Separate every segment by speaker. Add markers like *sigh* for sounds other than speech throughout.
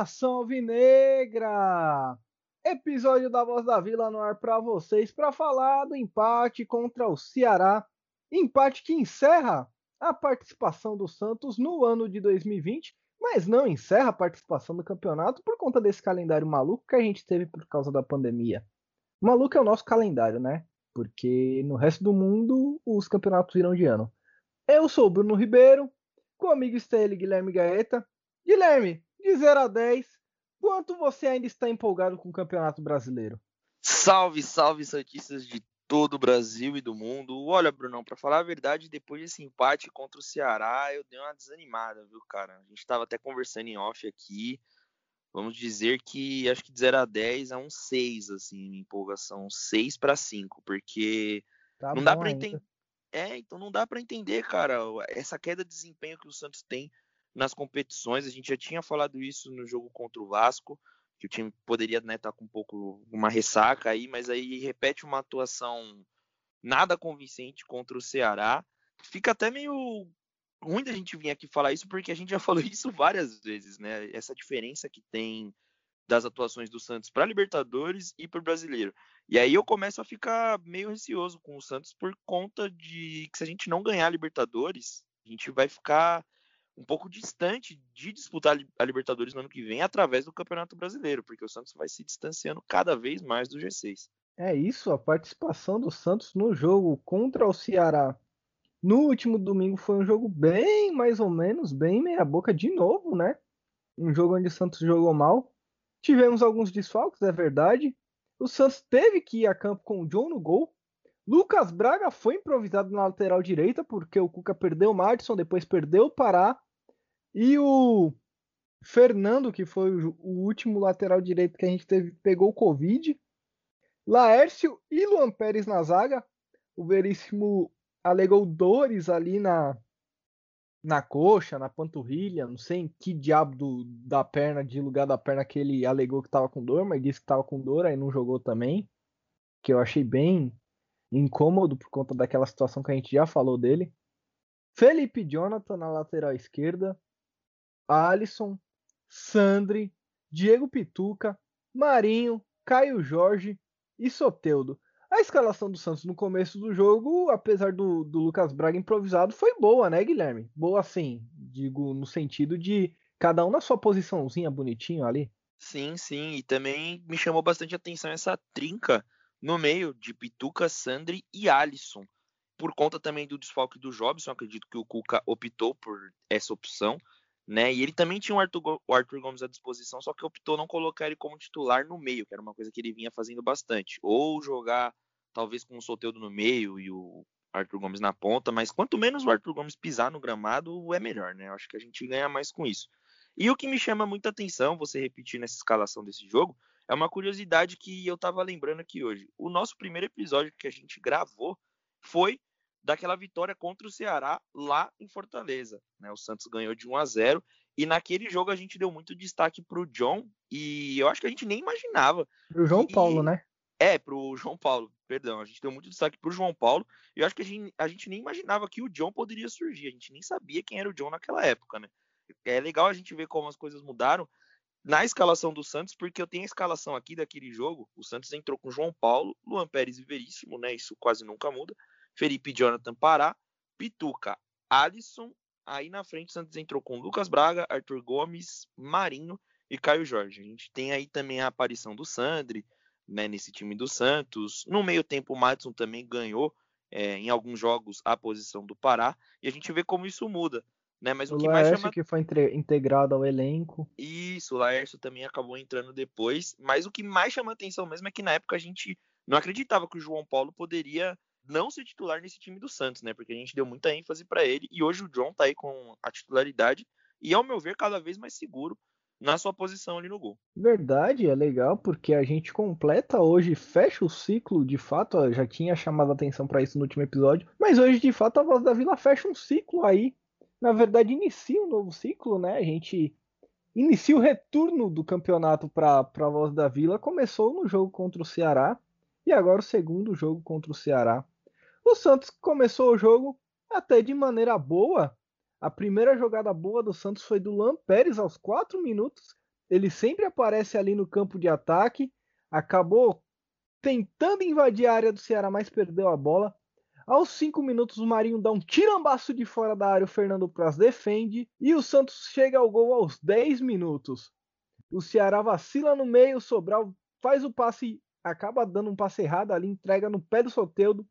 Speaker 1: Nação alvinegra! Episódio da Voz da Vila no ar para vocês para falar do empate contra o Ceará. Empate que encerra a participação do Santos no ano de 2020, mas não encerra a participação do campeonato por conta desse calendário maluco que a gente teve por causa da pandemia. Maluco é o nosso calendário, né? Porque no resto do mundo os campeonatos viram de ano. Eu sou o Bruno Ribeiro, com o amigo Estelle Guilherme Gaeta. Guilherme, de 0 a 10, quanto você ainda está empolgado com o Campeonato Brasileiro?
Speaker 2: Salve, salve, Santistas de todo o Brasil e do mundo. Olha, Brunão, para falar a verdade, depois desse empate contra o Ceará, eu dei uma desanimada, viu, cara? A gente estava até conversando em off aqui. Vamos dizer que acho que de 0 a 10 é um 6, assim, minha empolgação. 6 para 5, porque tá não dá para entender. É, então não dá para entender, cara, essa queda de desempenho que o Santos tem nas competições. A gente já tinha falado isso no jogo contra o Vasco, que o time poderia né, estar tá com um pouco uma ressaca aí, mas aí repete uma atuação nada convincente contra o Ceará. Fica até meio ruim da gente vir aqui falar isso, porque a gente já *laughs* falou isso várias vezes, né? Essa diferença que tem das atuações do Santos para Libertadores e para o Brasileiro. E aí eu começo a ficar meio receoso com o Santos por conta de que se a gente não ganhar a Libertadores, a gente vai ficar um pouco distante de disputar a Libertadores no ano que vem através do Campeonato Brasileiro, porque o Santos vai se distanciando cada vez mais do G6.
Speaker 1: É isso, a participação do Santos no jogo contra o Ceará no último domingo foi um jogo bem mais ou menos, bem meia boca de novo, né? Um jogo onde o Santos jogou mal. Tivemos alguns desfalques, é verdade. O Santos teve que ir a campo com o John no gol. Lucas Braga foi improvisado na lateral direita, porque o Cuca perdeu o Madison, depois perdeu o Pará. E o Fernando, que foi o último lateral direito que a gente teve, pegou o Covid. Laércio e Luan Pérez na zaga. O Veríssimo alegou dores ali na, na coxa, na panturrilha, não sei em que diabo do, da perna, de lugar da perna que ele alegou que estava com dor, mas disse que estava com dor, aí não jogou também. Que eu achei bem incômodo por conta daquela situação que a gente já falou dele. Felipe Jonathan na lateral esquerda, Alisson, Sandri, Diego Pituca, Marinho, Caio Jorge e Soteudo. A escalação do Santos no começo do jogo, apesar do, do Lucas Braga improvisado, foi boa, né, Guilherme? Boa assim, digo, no sentido de cada um na sua posiçãozinha bonitinho ali.
Speaker 2: Sim, sim, e também me chamou bastante atenção essa trinca no meio de Pituca, Sandri e Alisson. Por conta também do desfalque do Jobson, acredito que o Cuca optou por essa opção, né? E ele também tinha o Arthur, o Arthur Gomes à disposição, só que optou não colocar ele como titular no meio, que era uma coisa que ele vinha fazendo bastante. Ou jogar talvez com o Soteudo no meio e o Arthur Gomes na ponta, mas quanto menos o Arthur Gomes pisar no gramado, é melhor, né? Eu acho que a gente ganha mais com isso. E o que me chama muita atenção, você repetir nessa escalação desse jogo, é uma curiosidade que eu tava lembrando aqui hoje. O nosso primeiro episódio que a gente gravou foi daquela vitória contra o Ceará lá em Fortaleza. Né? O Santos ganhou de 1 a 0 e naquele jogo a gente deu muito destaque para o John e eu acho que a gente nem imaginava.
Speaker 1: Para o João que... Paulo, né?
Speaker 2: É, para o João Paulo, perdão. A gente deu muito destaque para o João Paulo e eu acho que a gente, a gente nem imaginava que o John poderia surgir. A gente nem sabia quem era o John naquela época, né? É legal a gente ver como as coisas mudaram na escalação do Santos, porque eu tenho a escalação aqui daquele jogo. O Santos entrou com João Paulo, Luan Pérez e Veríssimo, né? Isso quase nunca muda. Felipe Jonathan Pará, Pituca, Alisson. Aí na frente o Santos entrou com Lucas Braga, Arthur Gomes, Marinho e Caio Jorge. A gente tem aí também a aparição do Sandri, né, nesse time do Santos. No meio tempo o Madison também ganhou é, em alguns jogos a posição do Pará. E a gente vê como isso muda. Né? Mas o,
Speaker 1: o
Speaker 2: que
Speaker 1: Laércio
Speaker 2: mais chama...
Speaker 1: que foi integrado ao elenco.
Speaker 2: Isso, o Laércio também acabou entrando depois. Mas o que mais chama atenção mesmo é que na época a gente não acreditava que o João Paulo poderia não ser titular nesse time do Santos, né? Porque a gente deu muita ênfase para ele e hoje o John tá aí com a titularidade e ao meu ver cada vez mais seguro na sua posição ali no gol.
Speaker 1: Verdade, é legal porque a gente completa hoje, fecha o ciclo, de fato, já tinha chamado a atenção para isso no último episódio, mas hoje de fato a Voz da Vila fecha um ciclo aí. Na verdade, inicia um novo ciclo, né? A gente inicia o retorno do campeonato para a Voz da Vila, começou no jogo contra o Ceará e agora o segundo jogo contra o Ceará. O Santos começou o jogo até de maneira boa. A primeira jogada boa do Santos foi do Lan Pérez aos 4 minutos. ele sempre aparece ali no campo de ataque, acabou tentando invadir a área do Ceará, mas perdeu a bola. Aos 5 minutos, o Marinho dá um tirambaço de fora da área, o Fernando Praz defende e o Santos chega ao gol aos 10 minutos. O Ceará vacila no meio, Sobral faz o passe, acaba dando um passe errado ali, entrega no pé do Soteudo.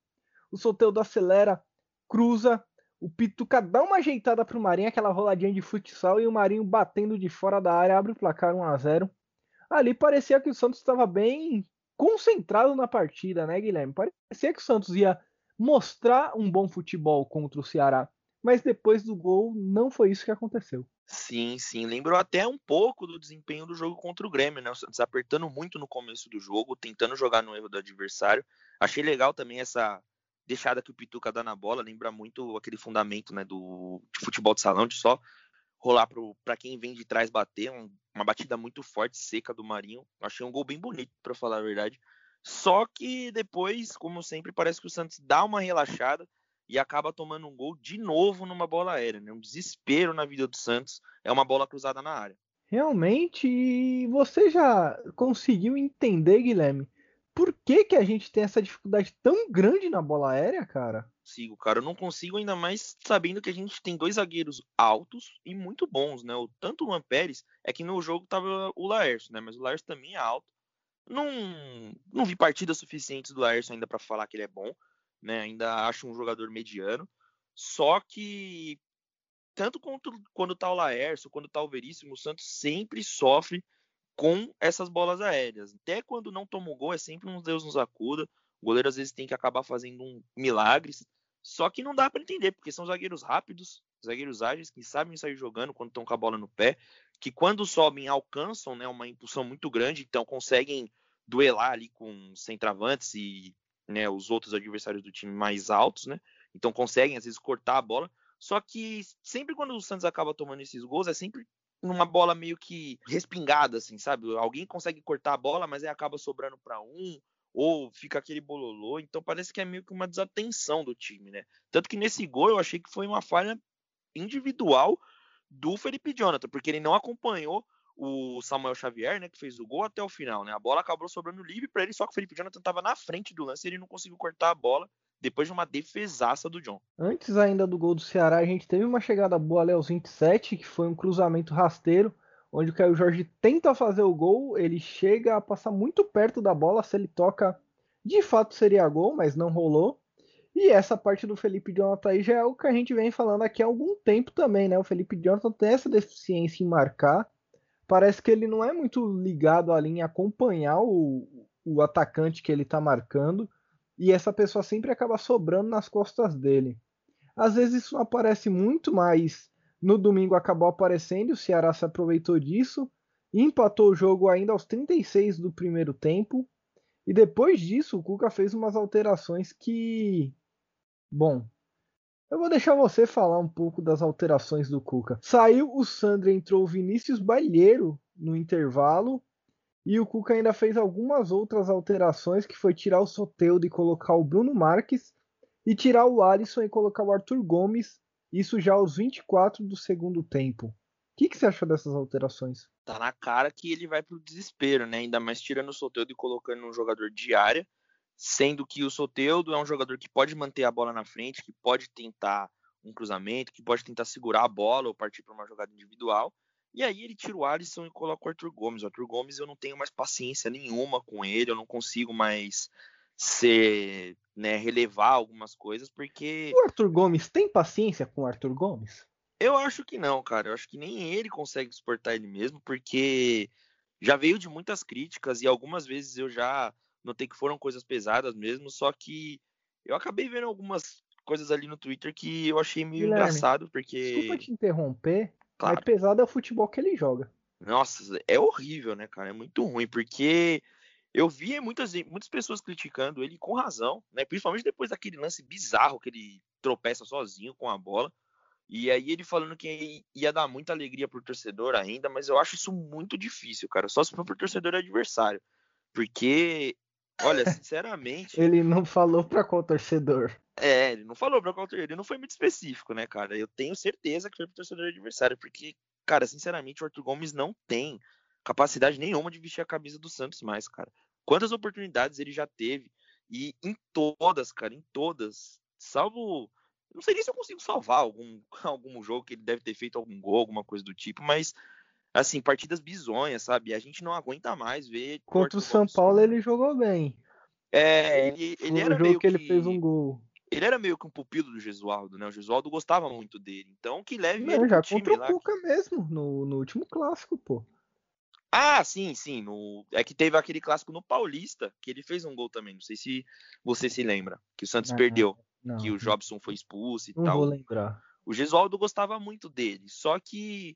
Speaker 1: O Soteudo acelera, cruza, o Pituca dá uma ajeitada pro Marinho, aquela roladinha de futsal e o Marinho batendo de fora da área, abre o placar 1 a 0. Ali parecia que o Santos estava bem concentrado na partida, né, Guilherme? Parecia que o Santos ia mostrar um bom futebol contra o Ceará. Mas depois do gol, não foi isso que aconteceu.
Speaker 2: Sim, sim. Lembrou até um pouco do desempenho do jogo contra o Grêmio, né? O Santos apertando muito no começo do jogo, tentando jogar no erro do adversário. Achei legal também essa deixada que o Pituca dá na bola, lembra muito aquele fundamento né, do de futebol de salão, de só rolar para quem vem de trás bater, um, uma batida muito forte, seca do Marinho. Achei um gol bem bonito, para falar a verdade. Só que depois, como sempre, parece que o Santos dá uma relaxada e acaba tomando um gol de novo numa bola aérea. Né? Um desespero na vida do Santos. É uma bola cruzada na área.
Speaker 1: Realmente, você já conseguiu entender, Guilherme, que, que a gente tem essa dificuldade tão grande na bola aérea, cara?
Speaker 2: Sigo, cara. Eu não consigo ainda mais sabendo que a gente tem dois zagueiros altos e muito bons, né? O, tanto o Luan Pérez, é que no jogo tava o Laércio, né? Mas o Laércio também é alto. Não, não vi partidas suficientes do Laércio ainda para falar que ele é bom, né? Ainda acho um jogador mediano. Só que tanto quanto, quando tá o Laércio, quando tá o Veríssimo, o Santos sempre sofre com essas bolas aéreas. Até quando não toma o gol, é sempre um Deus nos acuda. O goleiro às vezes tem que acabar fazendo um milagres. Só que não dá para entender, porque são zagueiros rápidos, zagueiros ágeis, que sabem sair jogando quando estão com a bola no pé, que quando sobem alcançam né, uma impulsão muito grande, então conseguem duelar ali com centravantes e né, os outros adversários do time mais altos, né? Então conseguem às vezes cortar a bola. Só que sempre quando o Santos acaba tomando esses gols, é sempre numa bola meio que respingada, assim, sabe? Alguém consegue cortar a bola, mas aí acaba sobrando para um, ou fica aquele bololô. Então parece que é meio que uma desatenção do time, né? Tanto que nesse gol eu achei que foi uma falha individual do Felipe Jonathan, porque ele não acompanhou o Samuel Xavier, né, que fez o gol até o final, né? A bola acabou sobrando livre para ele, só que o Felipe Jonathan estava na frente do lance e ele não conseguiu cortar a bola depois de uma defesaça do John.
Speaker 1: Antes ainda do gol do Ceará, a gente teve uma chegada boa ali aos 27, que foi um cruzamento rasteiro, onde o Caio Jorge tenta fazer o gol, ele chega a passar muito perto da bola, se ele toca, de fato seria gol, mas não rolou. E essa parte do Felipe Jonathan aí já é o que a gente vem falando aqui há algum tempo também, né? O Felipe Jonathan tem essa deficiência em marcar, parece que ele não é muito ligado ali em acompanhar o, o atacante que ele está marcando e essa pessoa sempre acaba sobrando nas costas dele. Às vezes isso aparece muito, mas no domingo acabou aparecendo o Ceará se aproveitou disso empatou o jogo ainda aos 36 do primeiro tempo. E depois disso, o Cuca fez umas alterações que. Bom, eu vou deixar você falar um pouco das alterações do Cuca. Saiu o Sandro, entrou o Vinícius Balheiro no intervalo. E o Cuca ainda fez algumas outras alterações, que foi tirar o Soteudo e colocar o Bruno Marques. E tirar o Alisson e colocar o Arthur Gomes. Isso já aos 24 do segundo tempo. O que, que você achou dessas alterações?
Speaker 2: Tá na cara que ele vai pro desespero, né? Ainda mais tirando o Soteudo e colocando um jogador de área sendo que o Soteudo é um jogador que pode manter a bola na frente, que pode tentar um cruzamento, que pode tentar segurar a bola ou partir para uma jogada individual. E aí ele tira o Alisson e coloca o Arthur Gomes. O Arthur Gomes eu não tenho mais paciência nenhuma com ele, eu não consigo mais ser, né, relevar algumas coisas, porque.
Speaker 1: O Arthur Gomes tem paciência com o Arthur Gomes?
Speaker 2: Eu acho que não, cara. Eu acho que nem ele consegue suportar ele mesmo, porque já veio de muitas críticas e algumas vezes eu já notei que foram coisas pesadas mesmo, só que eu acabei vendo algumas coisas ali no Twitter que eu achei meio Guilherme, engraçado, porque.
Speaker 1: Desculpa te interromper, claro. mas pesado é o futebol que ele joga.
Speaker 2: Nossa, é horrível, né, cara? É muito ruim, porque eu vi muitas, muitas pessoas criticando ele com razão, né? Principalmente depois daquele lance bizarro que ele tropeça sozinho com a bola. E aí ele falando que ia dar muita alegria pro torcedor ainda, mas eu acho isso muito difícil, cara. Só se for pro torcedor adversário. Porque Olha, sinceramente.
Speaker 1: ele não falou para qual torcedor.
Speaker 2: É, ele não falou pra qual torcedor. Ele não foi muito específico, né, cara? Eu tenho certeza que foi pro torcedor adversário, porque, cara, sinceramente, o Arthur Gomes não tem capacidade nenhuma de vestir a camisa do Santos mais, cara. Quantas oportunidades ele já teve e em todas, cara, em todas, salvo não sei nem se eu consigo salvar algum, *laughs* algum jogo que ele deve ter feito algum gol, alguma coisa do tipo, mas assim, partidas bizonhas, sabe? A gente não aguenta mais ver.
Speaker 1: Contra o São Paulo ele jogou bem.
Speaker 2: É, ele, ele era
Speaker 1: jogo
Speaker 2: meio
Speaker 1: que ele fez um gol.
Speaker 2: Ele era meio que um pupilo do Gesualdo, né? O Gesualdo gostava muito dele. Então que leve
Speaker 1: não,
Speaker 2: ele
Speaker 1: já
Speaker 2: pro
Speaker 1: contra o. Cuca mesmo, no, no último clássico, pô.
Speaker 2: Ah, sim, sim. No... É que teve aquele clássico no Paulista, que ele fez um gol também. Não sei se você se lembra. Que o Santos
Speaker 1: Não,
Speaker 2: perdeu.
Speaker 1: Não,
Speaker 2: que o Jobson foi expulso e
Speaker 1: não
Speaker 2: tal.
Speaker 1: vou lembrar.
Speaker 2: O Gesualdo gostava muito dele. Só que,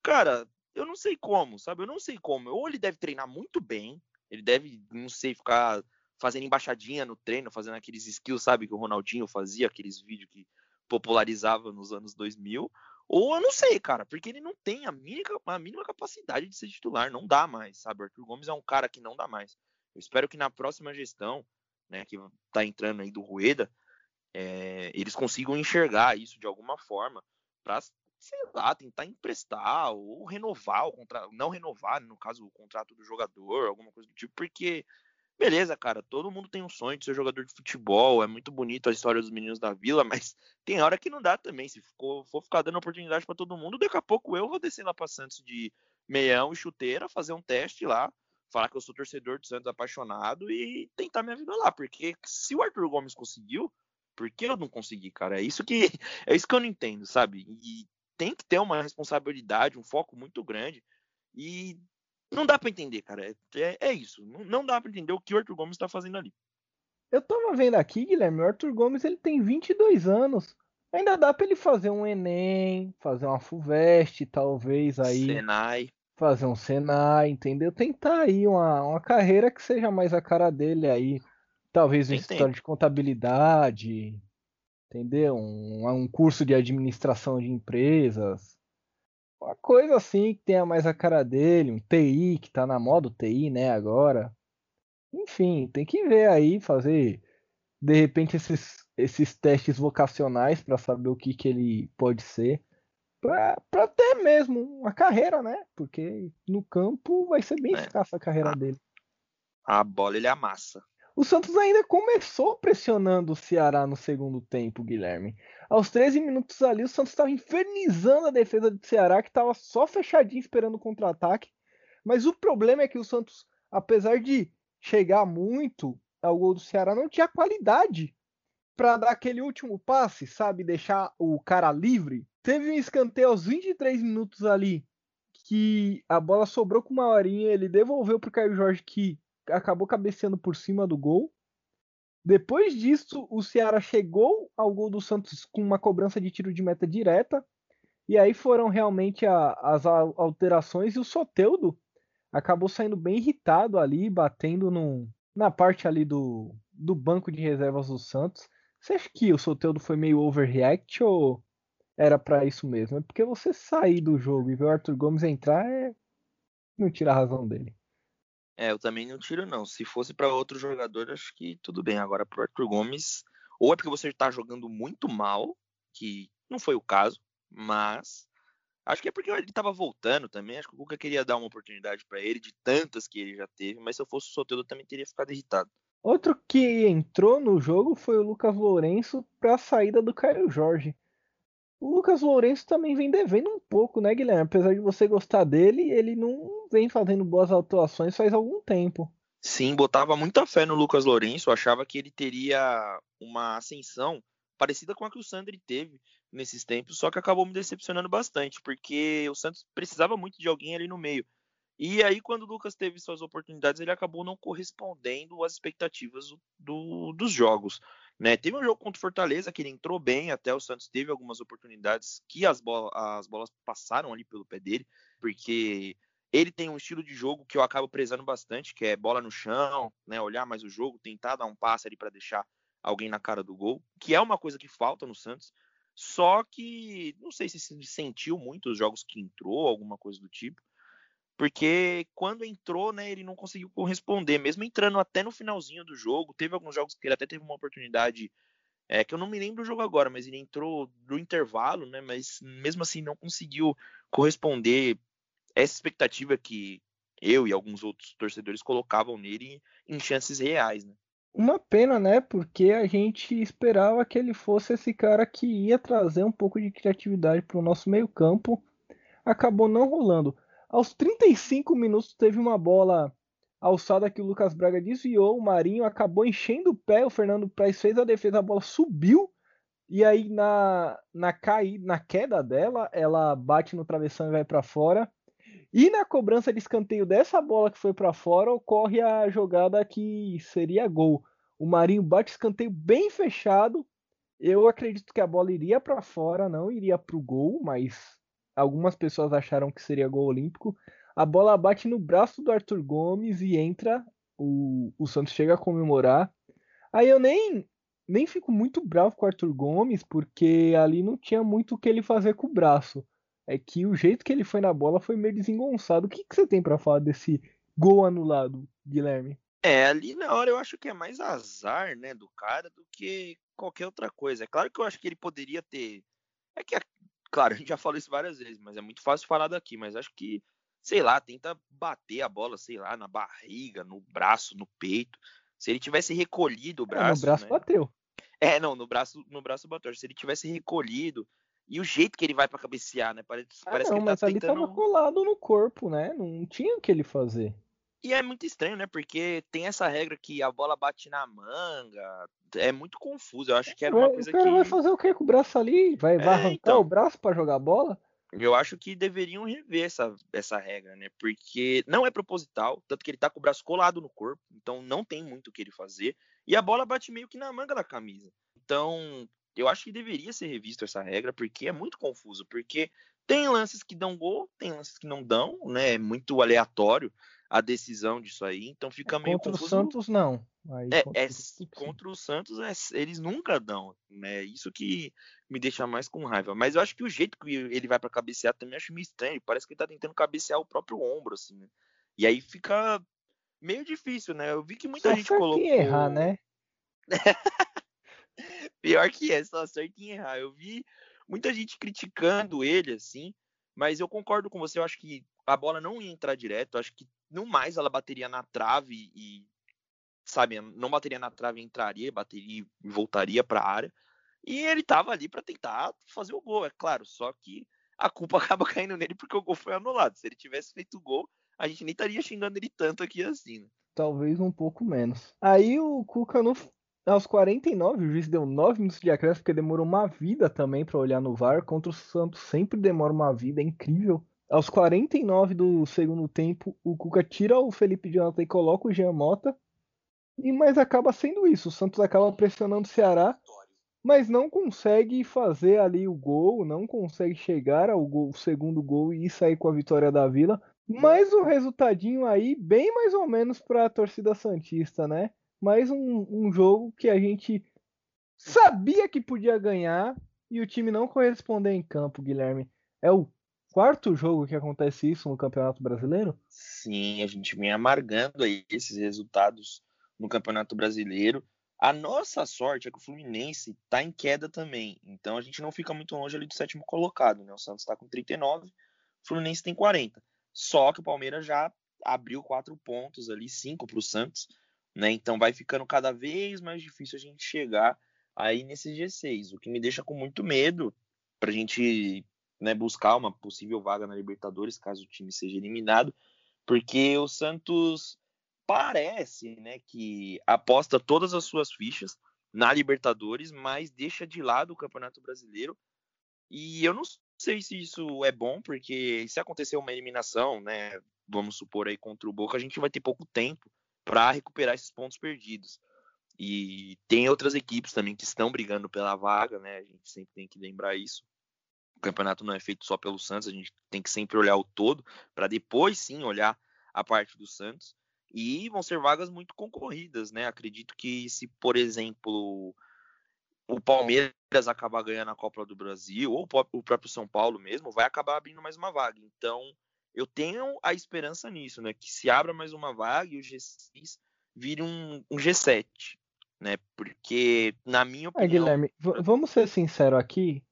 Speaker 2: cara, eu não sei como, sabe? Eu não sei como. Ou ele deve treinar muito bem, ele deve, não sei, ficar fazendo embaixadinha no treino, fazendo aqueles skills, sabe, que o Ronaldinho fazia, aqueles vídeos que popularizava nos anos 2000. Ou eu não sei, cara, porque ele não tem a mínima, a mínima capacidade de ser titular, não dá mais, sabe? O Arthur Gomes é um cara que não dá mais. Eu espero que na próxima gestão, né, que tá entrando aí do Rueda, é, eles consigam enxergar isso de alguma forma para, sei lá, tentar emprestar ou renovar o contrato, não renovar, no caso, o contrato do jogador, alguma coisa do tipo, porque, beleza, cara, todo mundo tem um sonho de ser jogador de futebol, é muito bonito a história dos meninos da vila, *laughs* mas tem hora que não dá também. Se for, for ficar dando oportunidade para todo mundo, daqui a pouco eu vou descer lá para Santos de meião e chuteira, fazer um teste lá, falar que eu sou torcedor do Santos apaixonado e tentar minha vida lá, porque se o Arthur Gomes conseguiu, por que eu não consegui, cara? É isso que *laughs* é isso que eu não entendo, sabe? E tem que ter uma responsabilidade, um foco muito grande. E não dá para entender, cara. É, é isso. Não, não dá para entender o que o Arthur Gomes está fazendo ali.
Speaker 1: Eu tava vendo aqui, Guilherme, o Arthur Gomes ele tem 22 anos. Ainda dá pra ele fazer um Enem, fazer uma FUVEST, talvez aí.
Speaker 2: Senai.
Speaker 1: Fazer um Senai, entendeu? Tentar aí uma, uma carreira que seja mais a cara dele aí. Talvez
Speaker 2: Tem
Speaker 1: história de contabilidade, entendeu? Um, um curso de administração de empresas. Uma coisa assim que tenha mais a cara dele, um TI, que tá na moda o TI, né, agora. Enfim, tem que ver aí, fazer de repente esses, esses testes vocacionais para saber o que, que ele pode ser. Para ter mesmo uma carreira, né? Porque no campo vai ser bem
Speaker 2: É.
Speaker 1: escassa a carreira
Speaker 2: Ah.
Speaker 1: dele.
Speaker 2: A bola ele amassa.
Speaker 1: O Santos ainda começou pressionando o Ceará no segundo tempo, Guilherme. Aos 13 minutos ali, o Santos estava infernizando a defesa do Ceará, que estava só fechadinho esperando o contra-ataque. Mas o problema é que o Santos, apesar de chegar muito ao gol do Ceará, não tinha qualidade para dar aquele último passe, sabe? Deixar o cara livre. Teve um escanteio aos 23 minutos ali, que a bola sobrou com uma horinha, ele devolveu para o Caio Jorge, que acabou cabeceando por cima do gol. Depois disso, o Ceará chegou ao gol do Santos com uma cobrança de tiro de meta direta. E aí foram realmente a, as al- alterações e o Soteudo acabou saindo bem irritado ali, batendo na parte ali do, do banco de reservas do Santos. Você acha que o Soteudo foi meio overreact ou era pra isso mesmo? É porque você sair do jogo e ver o Arthur Gomes entrar é não tira a razão dele.
Speaker 2: É, eu também não tiro, não. Se fosse para outro jogador, acho que tudo bem. Agora, pro Arthur Gomes, ou é porque você tá jogando muito mal, que não foi o caso, mas acho que é porque ele tava voltando também. Acho que o Cuca queria dar uma oportunidade para ele, de tantas que ele já teve, mas se eu fosse o Soteldo, eu também teria ficado irritado.
Speaker 1: Outro que entrou no jogo foi o Lucas Lourenço para a saída do Caio Jorge. O Lucas Lourenço também vem devendo um pouco, né, Guilherme? Apesar de você gostar dele, ele não vem fazendo boas atuações faz algum tempo.
Speaker 2: Sim, botava muita fé no Lucas Lourenço, achava que ele teria uma ascensão parecida com a que o Sandri teve nesses tempos, só que acabou me decepcionando bastante, porque o Santos precisava muito de alguém ali no meio. E aí, quando o Lucas teve suas oportunidades, ele acabou não correspondendo às expectativas do, do- dos jogos. Né? Teve um jogo contra o Fortaleza que ele entrou bem, até o Santos teve algumas oportunidades que as, as bolas passaram ali pelo pé dele, porque ele tem um estilo de jogo que eu acabo prezando bastante, que é bola no chão, né, olhar mais o jogo, tentar dar um passe ali para deixar alguém na cara do gol, que é uma coisa que falta no Santos. Só que não sei se se sentiu muito os jogos que entrou, alguma coisa do tipo, porque quando entrou, né, ele não conseguiu corresponder, mesmo entrando até no finalzinho do jogo. Teve alguns jogos que ele até teve uma oportunidade, é, que eu não me lembro o jogo agora, mas ele entrou no intervalo, né, mas mesmo assim não conseguiu corresponder essa expectativa que eu e alguns outros torcedores colocavam nele em chances reais, né?
Speaker 1: Uma pena, né? Porque a gente esperava que ele fosse esse cara que ia trazer um pouco de criatividade para o nosso meio-campo. Acabou não rolando. Aos 35 minutos teve uma bola alçada que o Lucas Braga desviou, o Marinho acabou enchendo o pé, o Fernando Praz fez a defesa, a bola subiu e aí na na caída, na queda dela, ela bate no travessão e vai para fora. E na cobrança de escanteio dessa bola que foi para fora, ocorre a jogada que seria gol. O Marinho bate escanteio bem fechado. Eu acredito que a bola iria para fora, não iria para o gol, mas algumas pessoas acharam que seria gol olímpico. A bola bate no braço do Arthur Gomes e entra. O, o Santos chega a comemorar. Aí eu nem, nem fico muito bravo com o Arthur Gomes, porque ali não tinha muito o que ele fazer com o braço. É que o jeito que ele foi na bola foi meio desengonçado. O que, que você tem para falar desse gol anulado, Guilherme?
Speaker 2: É, ali na hora eu acho que é mais azar, né, do cara do que qualquer outra coisa. É claro que eu acho que ele poderia ter. É que, claro, a gente já falou isso várias vezes, mas é muito fácil falar daqui. Mas acho que sei lá, tenta bater a bola, sei lá, na barriga, no braço, no peito. Se ele tivesse recolhido o braço. É,
Speaker 1: no braço
Speaker 2: né?
Speaker 1: bateu.
Speaker 2: É, não, no braço, no braço bateu. Se ele tivesse recolhido. E o jeito que ele vai para cabecear, né? Parece,
Speaker 1: ah,
Speaker 2: parece
Speaker 1: não,
Speaker 2: que ele tá
Speaker 1: mas
Speaker 2: tentando...
Speaker 1: ali tava colado no corpo, né? Não tinha o que ele fazer.
Speaker 2: E é muito estranho, né? Porque tem essa regra que a bola bate na manga. É muito confuso. Eu acho que era uma coisa
Speaker 1: que. Vai fazer o que com o braço ali? Vai, vai
Speaker 2: É,
Speaker 1: arrancar
Speaker 2: então.
Speaker 1: o braço para jogar bola?
Speaker 2: Eu acho que deveriam rever essa, essa regra, né? Porque não é proposital, tanto que ele tá com o braço colado no corpo, então não tem muito o que ele fazer. E a bola bate meio que na manga da camisa. Então, eu acho que deveria ser revisto essa regra, porque é muito confuso. Porque tem lances que dão gol, tem lances que não dão, né? É muito aleatório a decisão disso aí, então fica meio
Speaker 1: Contra o
Speaker 2: confuso.
Speaker 1: Santos, não. Aí,
Speaker 2: É,
Speaker 1: contra
Speaker 2: é,
Speaker 1: o Santos, sim.
Speaker 2: contra o Santos, é- eles nunca dão, né? Isso que me deixa mais com raiva. Mas eu acho que o jeito que ele vai pra cabecear também acho meio estranho. Parece que ele tá tentando cabecear o próprio ombro, assim, né? E aí fica meio difícil, né? Eu vi que muita
Speaker 1: Só
Speaker 2: gente
Speaker 1: certo
Speaker 2: colocou.
Speaker 1: em errar, né? *laughs*
Speaker 2: Pior que é, só acerta em errar. Eu vi muita gente criticando ele, assim, mas eu concordo com você. Eu acho que a bola não ia entrar direto. Eu acho que no mais ela bateria na trave e, sabe, não bateria na trave, entraria, bateria e voltaria para a área. E ele tava ali para tentar fazer o gol, é claro. Só que a culpa *laughs* acaba caindo nele porque o gol foi anulado. Se ele tivesse feito o gol, a gente nem estaria xingando ele tanto aqui assim. Né?
Speaker 1: Talvez um pouco menos. Aí o Cuca no, aos 49, o juiz deu 9 minutos de acréscimo, porque demorou uma vida também para olhar no VAR. Contra o Santos sempre demora uma vida, é incrível. Aos 49 do segundo tempo, o Cuca tira o Felipe Jonathan e coloca o Jean Mota. E mas acaba sendo isso. O Santos acaba pressionando o Ceará, mas não consegue fazer ali o gol, não consegue chegar ao gol, segundo gol e sair com a vitória da Vila. Mas o resultadinho aí, bem mais ou menos para a torcida Santista, né? Mais um, um jogo que a gente sabia que podia ganhar e o time não correspondeu em campo, Guilherme. É o quarto jogo que acontece isso no Campeonato Brasileiro?
Speaker 2: Sim, a gente vem amargando aí esses resultados no Campeonato Brasileiro. A nossa sorte é que o Fluminense está em queda também, então a gente não fica muito longe ali do sétimo colocado, né? O Santos está com 39, o Fluminense tem 40. Só que o Palmeiras já abriu quatro pontos ali, cinco para o Santos, né? Então vai ficando cada vez mais difícil a gente chegar aí nesse G6, o que me deixa com muito medo para a gente né, buscar uma possível vaga na Libertadores caso o time seja eliminado, porque o Santos parece, né, que aposta todas as suas fichas na Libertadores, mas deixa de lado o Campeonato Brasileiro. E eu não sei se isso é bom, porque se acontecer uma eliminação, né, vamos supor aí contra o Boca, a gente vai ter pouco tempo para recuperar esses pontos perdidos. E tem outras equipes também que estão brigando pela vaga, né? A gente sempre tem que lembrar isso. O campeonato não é feito só pelo Santos, a gente tem que sempre olhar o todo para depois sim olhar a parte do Santos. E vão ser vagas muito concorridas, né? Acredito que se, por exemplo, o Palmeiras acabar ganhando a Copa do Brasil, ou o próprio São Paulo mesmo, vai acabar abrindo mais uma vaga. Então, eu tenho a esperança nisso, né? Que se abra mais uma vaga e o G6 vire um, um G7, né? Porque, na minha
Speaker 1: Ah,
Speaker 2: opinião.
Speaker 1: Guilherme, v- vamos ser sinceros aqui.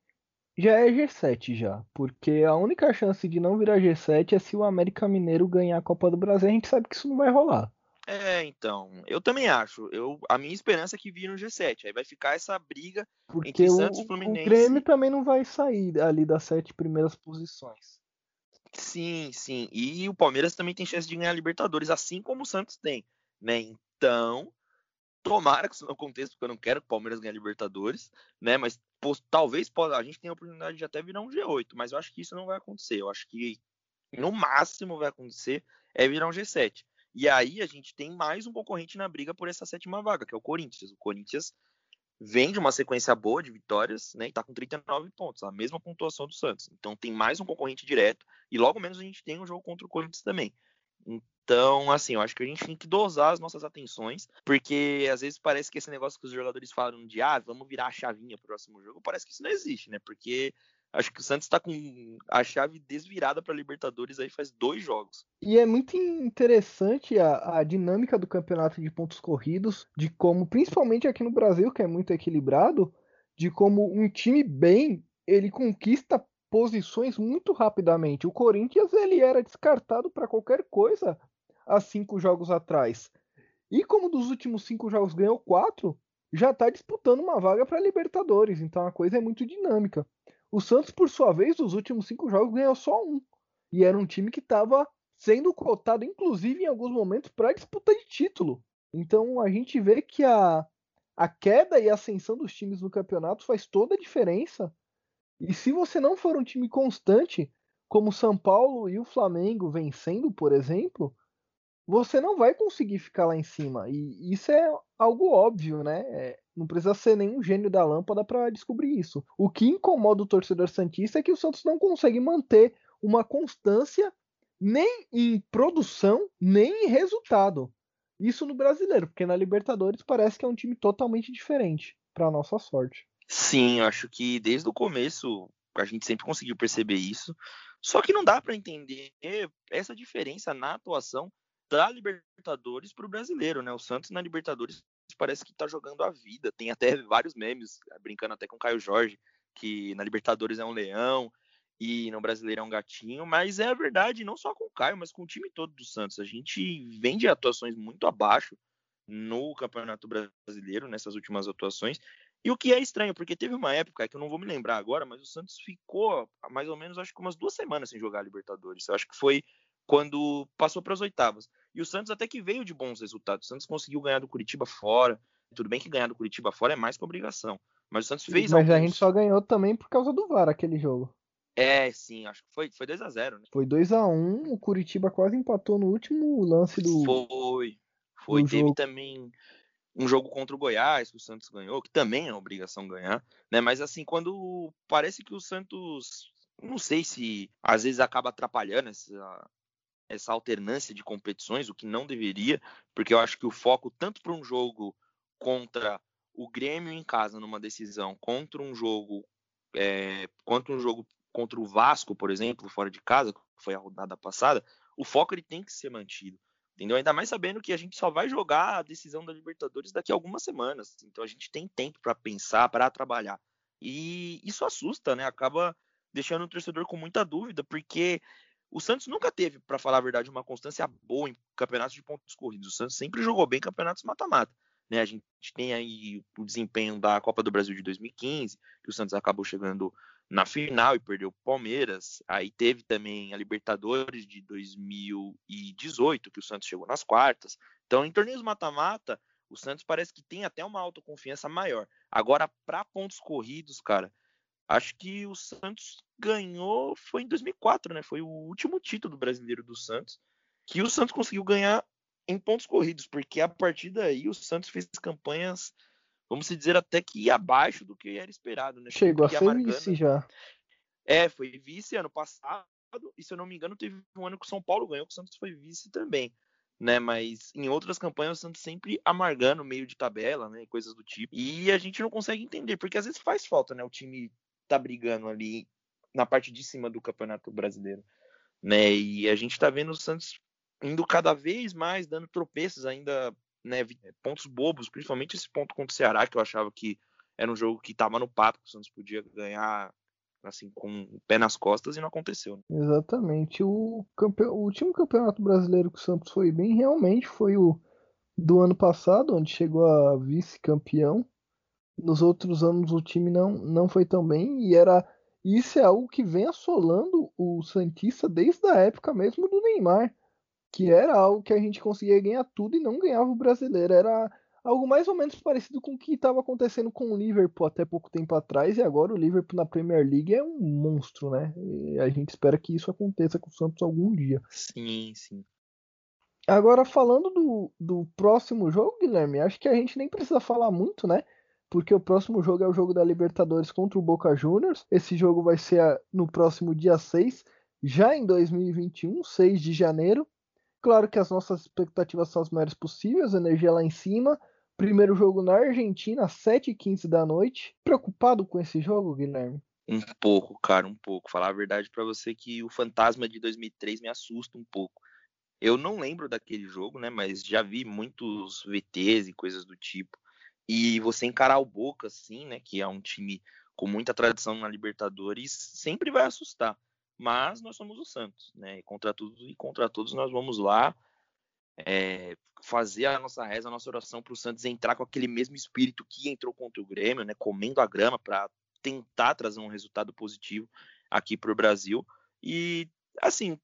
Speaker 1: Já é G7 já, porque a única chance de não virar G7 é se o América Mineiro ganhar a Copa do Brasil, a gente sabe que isso não vai rolar.
Speaker 2: É, então, eu também acho. Eu, a minha esperança é que vire um G7. Aí vai ficar essa briga
Speaker 1: porque
Speaker 2: entre
Speaker 1: o,
Speaker 2: Santos e Fluminense.
Speaker 1: O Grêmio também não vai sair ali das sete primeiras posições.
Speaker 2: Sim, sim. E o Palmeiras também tem chance de ganhar a Libertadores, assim como o Santos tem, né? Então, tomara que isso não aconteça, porque eu não quero que o Palmeiras ganhe a Libertadores, né? Mas pô, talvez a gente tenha a oportunidade de até virar um G8, mas eu acho que isso não vai acontecer. Eu acho que no máximo vai acontecer é virar um G7. E aí a gente tem mais um concorrente na briga por essa sétima vaga, que é o Corinthians. O Corinthians vem de uma sequência boa de vitórias, né? E tá com 39 pontos, a mesma pontuação do Santos. Então tem mais um concorrente direto e logo menos a gente tem um jogo contra o Corinthians também. Então, assim, eu acho que a gente tem que dosar as nossas atenções, porque às vezes parece que esse negócio que os jogadores falam de ah, vamos virar a chavinha pro próximo jogo, parece que isso não existe, né? Porque Acho que o Santos está com a chave desvirada para Libertadores aí faz dois jogos.
Speaker 1: E é muito interessante a, a, dinâmica do campeonato de pontos corridos, de como, principalmente aqui no Brasil, que é muito equilibrado, de como um time bem ele conquista posições muito rapidamente. O Corinthians ele era descartado para qualquer coisa há cinco jogos atrás. E como dos últimos cinco jogos ganhou quatro, já está disputando uma vaga para Libertadores. Então a coisa é muito dinâmica. O Santos, por sua vez, nos últimos cinco jogos ganhou só um. E era um time que estava sendo cotado, inclusive em alguns momentos, para disputa de título. Então a gente vê que a, a queda e a ascensão dos times no campeonato faz toda a diferença. E se você não for um time constante, como São Paulo e o Flamengo vencendo, por exemplo, você não vai conseguir ficar lá em cima. E isso é algo óbvio, né? É, não precisa ser nenhum gênio da lâmpada para descobrir isso. O que incomoda o torcedor santista é que o Santos não consegue manter uma constância nem em produção, nem em resultado. Isso no brasileiro, porque na Libertadores parece que é um time totalmente diferente, para nossa sorte.
Speaker 2: Sim, acho que desde o começo a gente sempre conseguiu perceber isso. Só que não dá para entender essa diferença na atuação da Libertadores para o brasileiro, né? O Santos na Libertadores parece que está jogando a vida. Tem até *laughs* vários memes, brincando até com o Caio Jorge, que na Libertadores é um leão e no brasileiro é um gatinho, mas é a verdade, não só com o Caio, mas com o time todo do Santos. A gente vem de atuações muito abaixo no Campeonato Brasileiro, nessas últimas atuações. E o que é estranho, porque teve uma época que eu não vou me lembrar agora, mas o Santos ficou mais ou menos, acho que umas duas semanas sem jogar a Libertadores. Eu acho que foi quando passou para as oitavas. E o Santos até que veio de bons resultados. O Santos conseguiu ganhar do Curitiba fora. Tudo bem que ganhar do Curitiba fora é mais que obrigação. Mas o Santos fez
Speaker 1: Mas alguns... a gente só ganhou também por causa do VAR aquele jogo.
Speaker 2: É, sim, acho que foi, foi 2x0, né?
Speaker 1: Foi 2x1, o Curitiba quase empatou no último lance do.
Speaker 2: Foi. Foi. Do Teve jogo. também um jogo contra o Goiás que o Santos ganhou, que também é obrigação ganhar, né? Mas assim, quando parece que o Santos, não sei se às vezes acaba atrapalhando essa, essa alternância de competições, o que não deveria, porque eu acho que o foco tanto para um jogo contra o Grêmio em casa numa decisão, contra um jogo é, contra um jogo contra o Vasco, por exemplo, fora de casa, que foi a rodada passada, o foco ele tem que ser mantido. Entendeu? Ainda mais sabendo que a gente só vai jogar a decisão da Libertadores daqui a algumas semanas. Então a gente tem tempo para pensar, para trabalhar. E isso assusta, né? Acaba deixando o torcedor com muita dúvida, porque o Santos nunca teve, para falar a verdade, uma constância boa em campeonatos de pontos corridos. O Santos sempre jogou bem campeonatos mata-mata. Né? A gente tem aí o desempenho da Copa do Brasil de 2015, que o Santos acabou chegando na final e perdeu o Palmeiras. Aí teve também a Libertadores de 2018, que o Santos chegou nas quartas. Então, em torneios mata-mata, o Santos parece que tem até uma autoconfiança maior. Agora, para pontos corridos, cara, Acho que o Santos ganhou foi em 2004, né? Foi o último título brasileiro do Santos que o Santos conseguiu ganhar em pontos corridos, porque a partir daí o Santos fez campanhas, vamos dizer, até que abaixo do que era esperado, né?
Speaker 1: Chegou a ser Margana... vice já.
Speaker 2: É, foi vice ano passado, e se eu não me engano, teve um ano que o São Paulo ganhou, que o Santos foi vice também, né? Mas em outras campanhas o Santos sempre amargando meio de tabela, né? Coisas do tipo. E a gente não consegue entender, porque às vezes faz falta, né? O time tá brigando ali na parte de cima do Campeonato Brasileiro, né? E a gente tá vendo o Santos indo cada vez mais dando tropeços ainda, né, pontos bobos, principalmente esse ponto contra o Ceará que eu achava que era um jogo que tava no papo, que o Santos podia ganhar assim, com o pé nas costas e não aconteceu. Né?
Speaker 1: Exatamente. O, campe... o último campeonato brasileiro que o Santos foi bem realmente foi o do ano passado, onde chegou a vice-campeão. Nos outros anos o time não, não foi tão bem e era isso é algo que vem assolando o Santista desde a época mesmo do Neymar, que era algo que a gente conseguia ganhar tudo e não ganhava o brasileiro. Era algo mais ou menos parecido com o que estava acontecendo com o Liverpool até pouco tempo atrás, e agora o Liverpool na Premier League é um monstro, né? E a gente espera que isso aconteça com o Santos algum dia.
Speaker 2: Sim, sim.
Speaker 1: Agora, falando do, do próximo jogo, Guilherme, acho que a gente nem precisa falar muito, né? Porque o próximo jogo é o jogo da Libertadores contra o Boca Juniors. Esse jogo vai ser no próximo dia 6, já em 2021, 6 de janeiro. Claro que as nossas expectativas são as maiores possíveis, energia lá em cima. Primeiro jogo na Argentina, 7h15 da noite. Preocupado com esse jogo, Guilherme?
Speaker 2: Um pouco, cara, um pouco. Falar a verdade para você que o fantasma de 2003 me assusta um pouco. Eu não lembro daquele jogo, né? Mas já vi muitos VTs e coisas do tipo. E você encarar o Boca, assim, né? Que é um time com muita tradição na Libertadores, sempre vai assustar. Mas nós somos o Santos, né? E contra tudo e contra todos nós vamos lá é, fazer a nossa reza, a nossa oração para o Santos entrar com aquele mesmo espírito que entrou contra o Grêmio, né, comendo a grama para tentar trazer um resultado positivo aqui para o Brasil. E assim,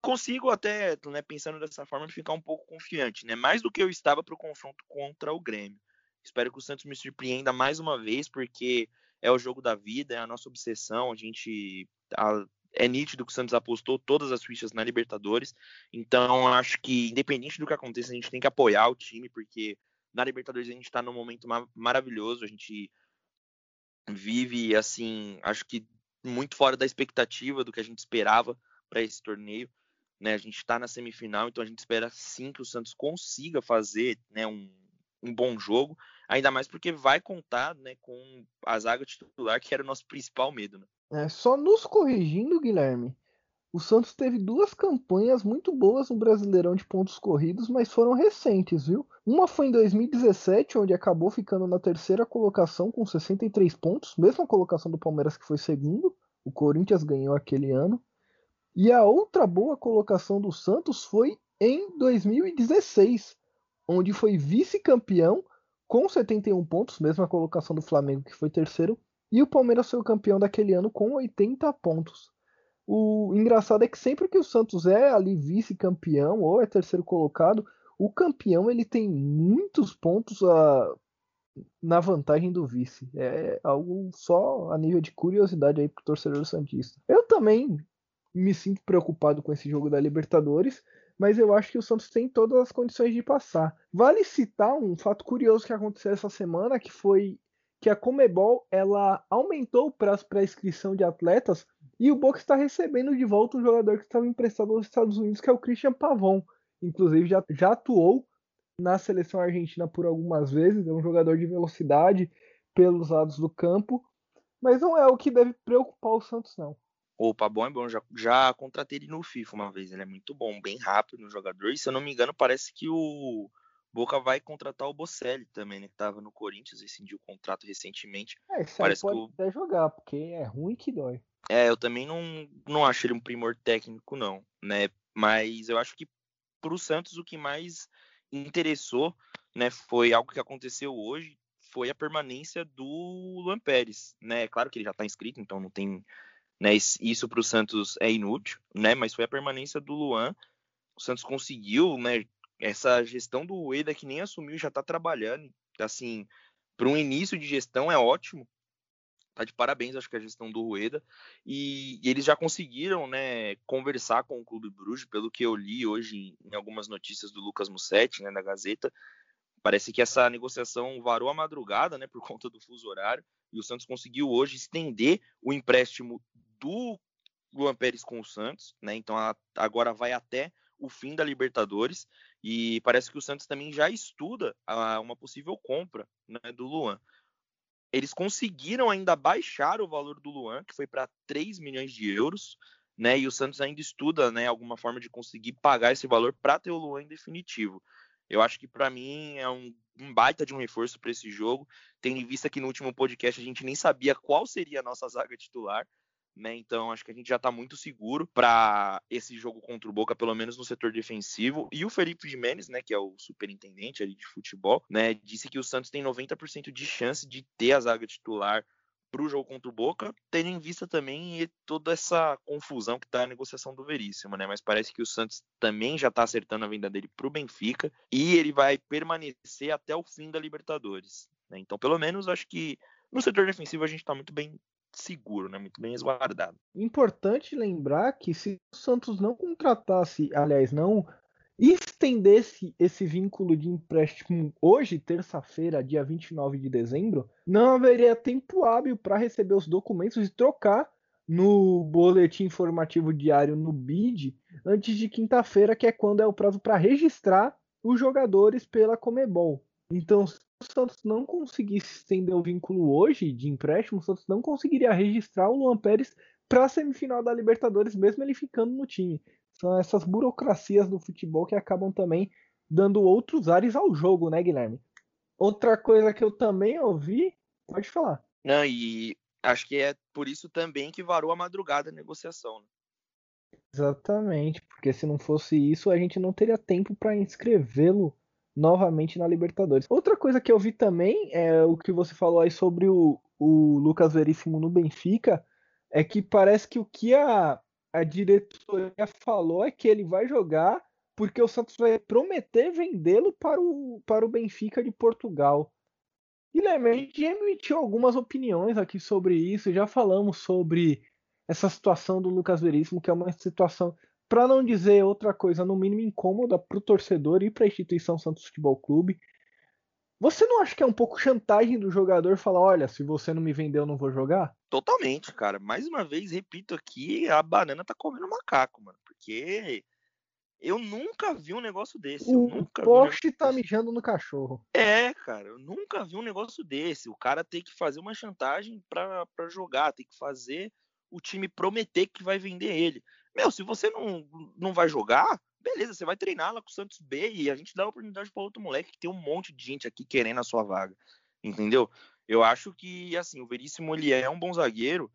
Speaker 2: consigo até, né, pensando dessa forma, ficar um pouco confiante, né? Mais do que eu estava para o confronto contra o Grêmio. Espero que o Santos me surpreenda mais uma vez, porque é o jogo da vida, é a nossa obsessão. A gente a, é nítido que o Santos apostou todas as fichas na Libertadores. Então, acho que, independente do que aconteça, a gente tem que apoiar o time, porque na Libertadores a gente está num momento maravilhoso. A gente vive, assim, acho que muito fora da expectativa do que a gente esperava para esse torneio. Né? A gente está na semifinal, então a gente espera sim que o Santos consiga fazer né, um, um bom jogo, ainda mais porque vai contar né, com a zaga titular, que era o nosso principal medo. Né?
Speaker 1: É, só nos corrigindo, Guilherme, o Santos teve duas campanhas muito boas no Brasileirão de pontos corridos, mas foram recentes, viu? Uma foi em 2017, onde acabou ficando na terceira colocação com 63 pontos, mesma colocação do Palmeiras que foi segundo. O Corinthians ganhou aquele ano. E a outra boa colocação do Santos foi em 2016, onde foi vice-campeão com 71 pontos, mesma colocação do Flamengo que foi terceiro, e o Palmeiras foi o campeão daquele ano com 80 pontos. O engraçado é que sempre que o Santos é ali vice-campeão ou é terceiro colocado, o campeão ele tem muitos pontos a, na vantagem do vice. É algo só a nível de curiosidade aí pro torcedor santista. Eu também me sinto preocupado com esse jogo da Libertadores, mas eu acho que o Santos tem todas as condições de passar. Vale citar um fato curioso que aconteceu essa semana, que foi que a Comebol ela aumentou o prazo para inscrição de atletas e o Boca está recebendo de volta um jogador que estava emprestado aos Estados Unidos, que é o Christian Pavon. Inclusive já, já atuou na seleção argentina por algumas vezes, é um jogador de velocidade pelos lados do campo, mas não é o que deve preocupar o Santos não.
Speaker 2: O Pavon é bom, já, já contratei ele no FIFA uma vez, ele é muito bom, bem rápido no jogador, e se eu não me engano parece que o Boca vai contratar o Bocelli também, né? Que tava no Corinthians, rescindiu o contrato recentemente.
Speaker 1: É, isso Parece pode que o... até jogar, porque é ruim que dói.
Speaker 2: É, eu também não, não acho ele um primor técnico, não, né? Mas eu acho que pro Santos o que mais interessou, né, foi algo que aconteceu hoje, foi a permanência do Luan Pérez, né? Claro que ele já tá inscrito, então não tem, né, isso pro Santos é inútil, né? Mas foi a permanência do Luan. O Santos conseguiu, né, essa gestão do Ueda que nem assumiu já está trabalhando, assim, para um início de gestão é ótimo. Tá de parabéns, acho que a gestão do Rueda. E, e, eles já conseguiram, né, conversar com o Clube Bruges, pelo que eu li hoje em, em algumas notícias do Lucas Mussetti, né, na Gazeta. Parece que essa negociação varou a madrugada, né, por conta do fuso horário, e o Santos conseguiu hoje estender o empréstimo do Luan Pérez com o Santos, né? Então a, agora vai até o fim da Libertadores e parece que o Santos também já estuda a, uma possível compra né, do Luan. Eles conseguiram ainda baixar o valor do Luan, que foi para 3 milhões de euros, né? E o Santos ainda estuda né, alguma forma de conseguir pagar esse valor para ter o Luan em definitivo. Eu acho que para mim é um, um, baita de um reforço para esse jogo, tendo em vista que no último podcast a gente nem sabia qual seria a nossa zaga titular. Né? Então acho que a gente já está muito seguro para esse jogo contra o Boca, pelo menos no setor defensivo. E o Felipe Jimenez, né, que é o superintendente ali de futebol, né, disse que o Santos tem 90% de chance de ter a zaga titular para o jogo contra o Boca, tendo em vista também toda essa confusão que está a negociação do Veríssimo, né? Mas parece que o Santos também já está acertando a venda dele para o Benfica e ele vai permanecer até o fim da Libertadores. Né? Então, pelo menos, acho que no setor defensivo a gente está muito bem seguro, né? Muito bem resguardado.
Speaker 1: Importante lembrar que se o Santos não contratasse, aliás, não estendesse esse vínculo de empréstimo hoje, terça-feira, dia 29 de dezembro, não haveria tempo hábil para receber os documentos e trocar no boletim informativo diário no BID antes de quinta-feira, que é quando é o prazo para registrar os jogadores pela Comebol. Então, Santos não conseguisse estender o vínculo hoje de empréstimo, o Santos não conseguiria registrar o Luan Pérez para a semifinal da Libertadores, mesmo ele ficando no time. São essas burocracias do futebol que acabam também dando outros ares ao jogo, né, Guilherme? Outra coisa que eu também ouvi, pode falar.
Speaker 2: Não, e acho que é por isso também que varou a madrugada a negociação. Né?
Speaker 1: Exatamente, porque se não fosse isso, a gente não teria tempo para inscrevê-lo novamente na Libertadores. Outra coisa que eu vi também é o que você falou aí sobre o, o Lucas Veríssimo no Benfica, é que parece que o que a, a diretoria falou é que ele vai jogar porque o Santos vai prometer vendê-lo para o, para o Benfica de Portugal. Guilherme, a gente emitiu algumas opiniões aqui sobre isso, já falamos sobre essa situação do Lucas Veríssimo, que é uma situação, para não dizer outra coisa, no mínimo incômoda para o torcedor e para a instituição Santos Futebol Clube. Você não acha que é um pouco chantagem do jogador falar, olha, se você não me vender, eu não vou jogar?
Speaker 2: Totalmente, cara. Mais uma vez, repito aqui, a banana tá comendo macaco, mano. Porque eu nunca vi um negócio desse.
Speaker 1: O
Speaker 2: nunca
Speaker 1: Porsche um tá desse. mijando no cachorro.
Speaker 2: É, cara, eu nunca vi um negócio desse. O cara tem que fazer uma chantagem pra, pra jogar, tem que fazer o time prometer que vai vender ele. Meu, se você não, não vai jogar, beleza, você vai treinar lá com o Santos B e a gente dá a oportunidade para outro moleque que tem um monte de gente aqui querendo a sua vaga, entendeu? Eu acho que, assim, o Veríssimo, ele é um bom zagueiro,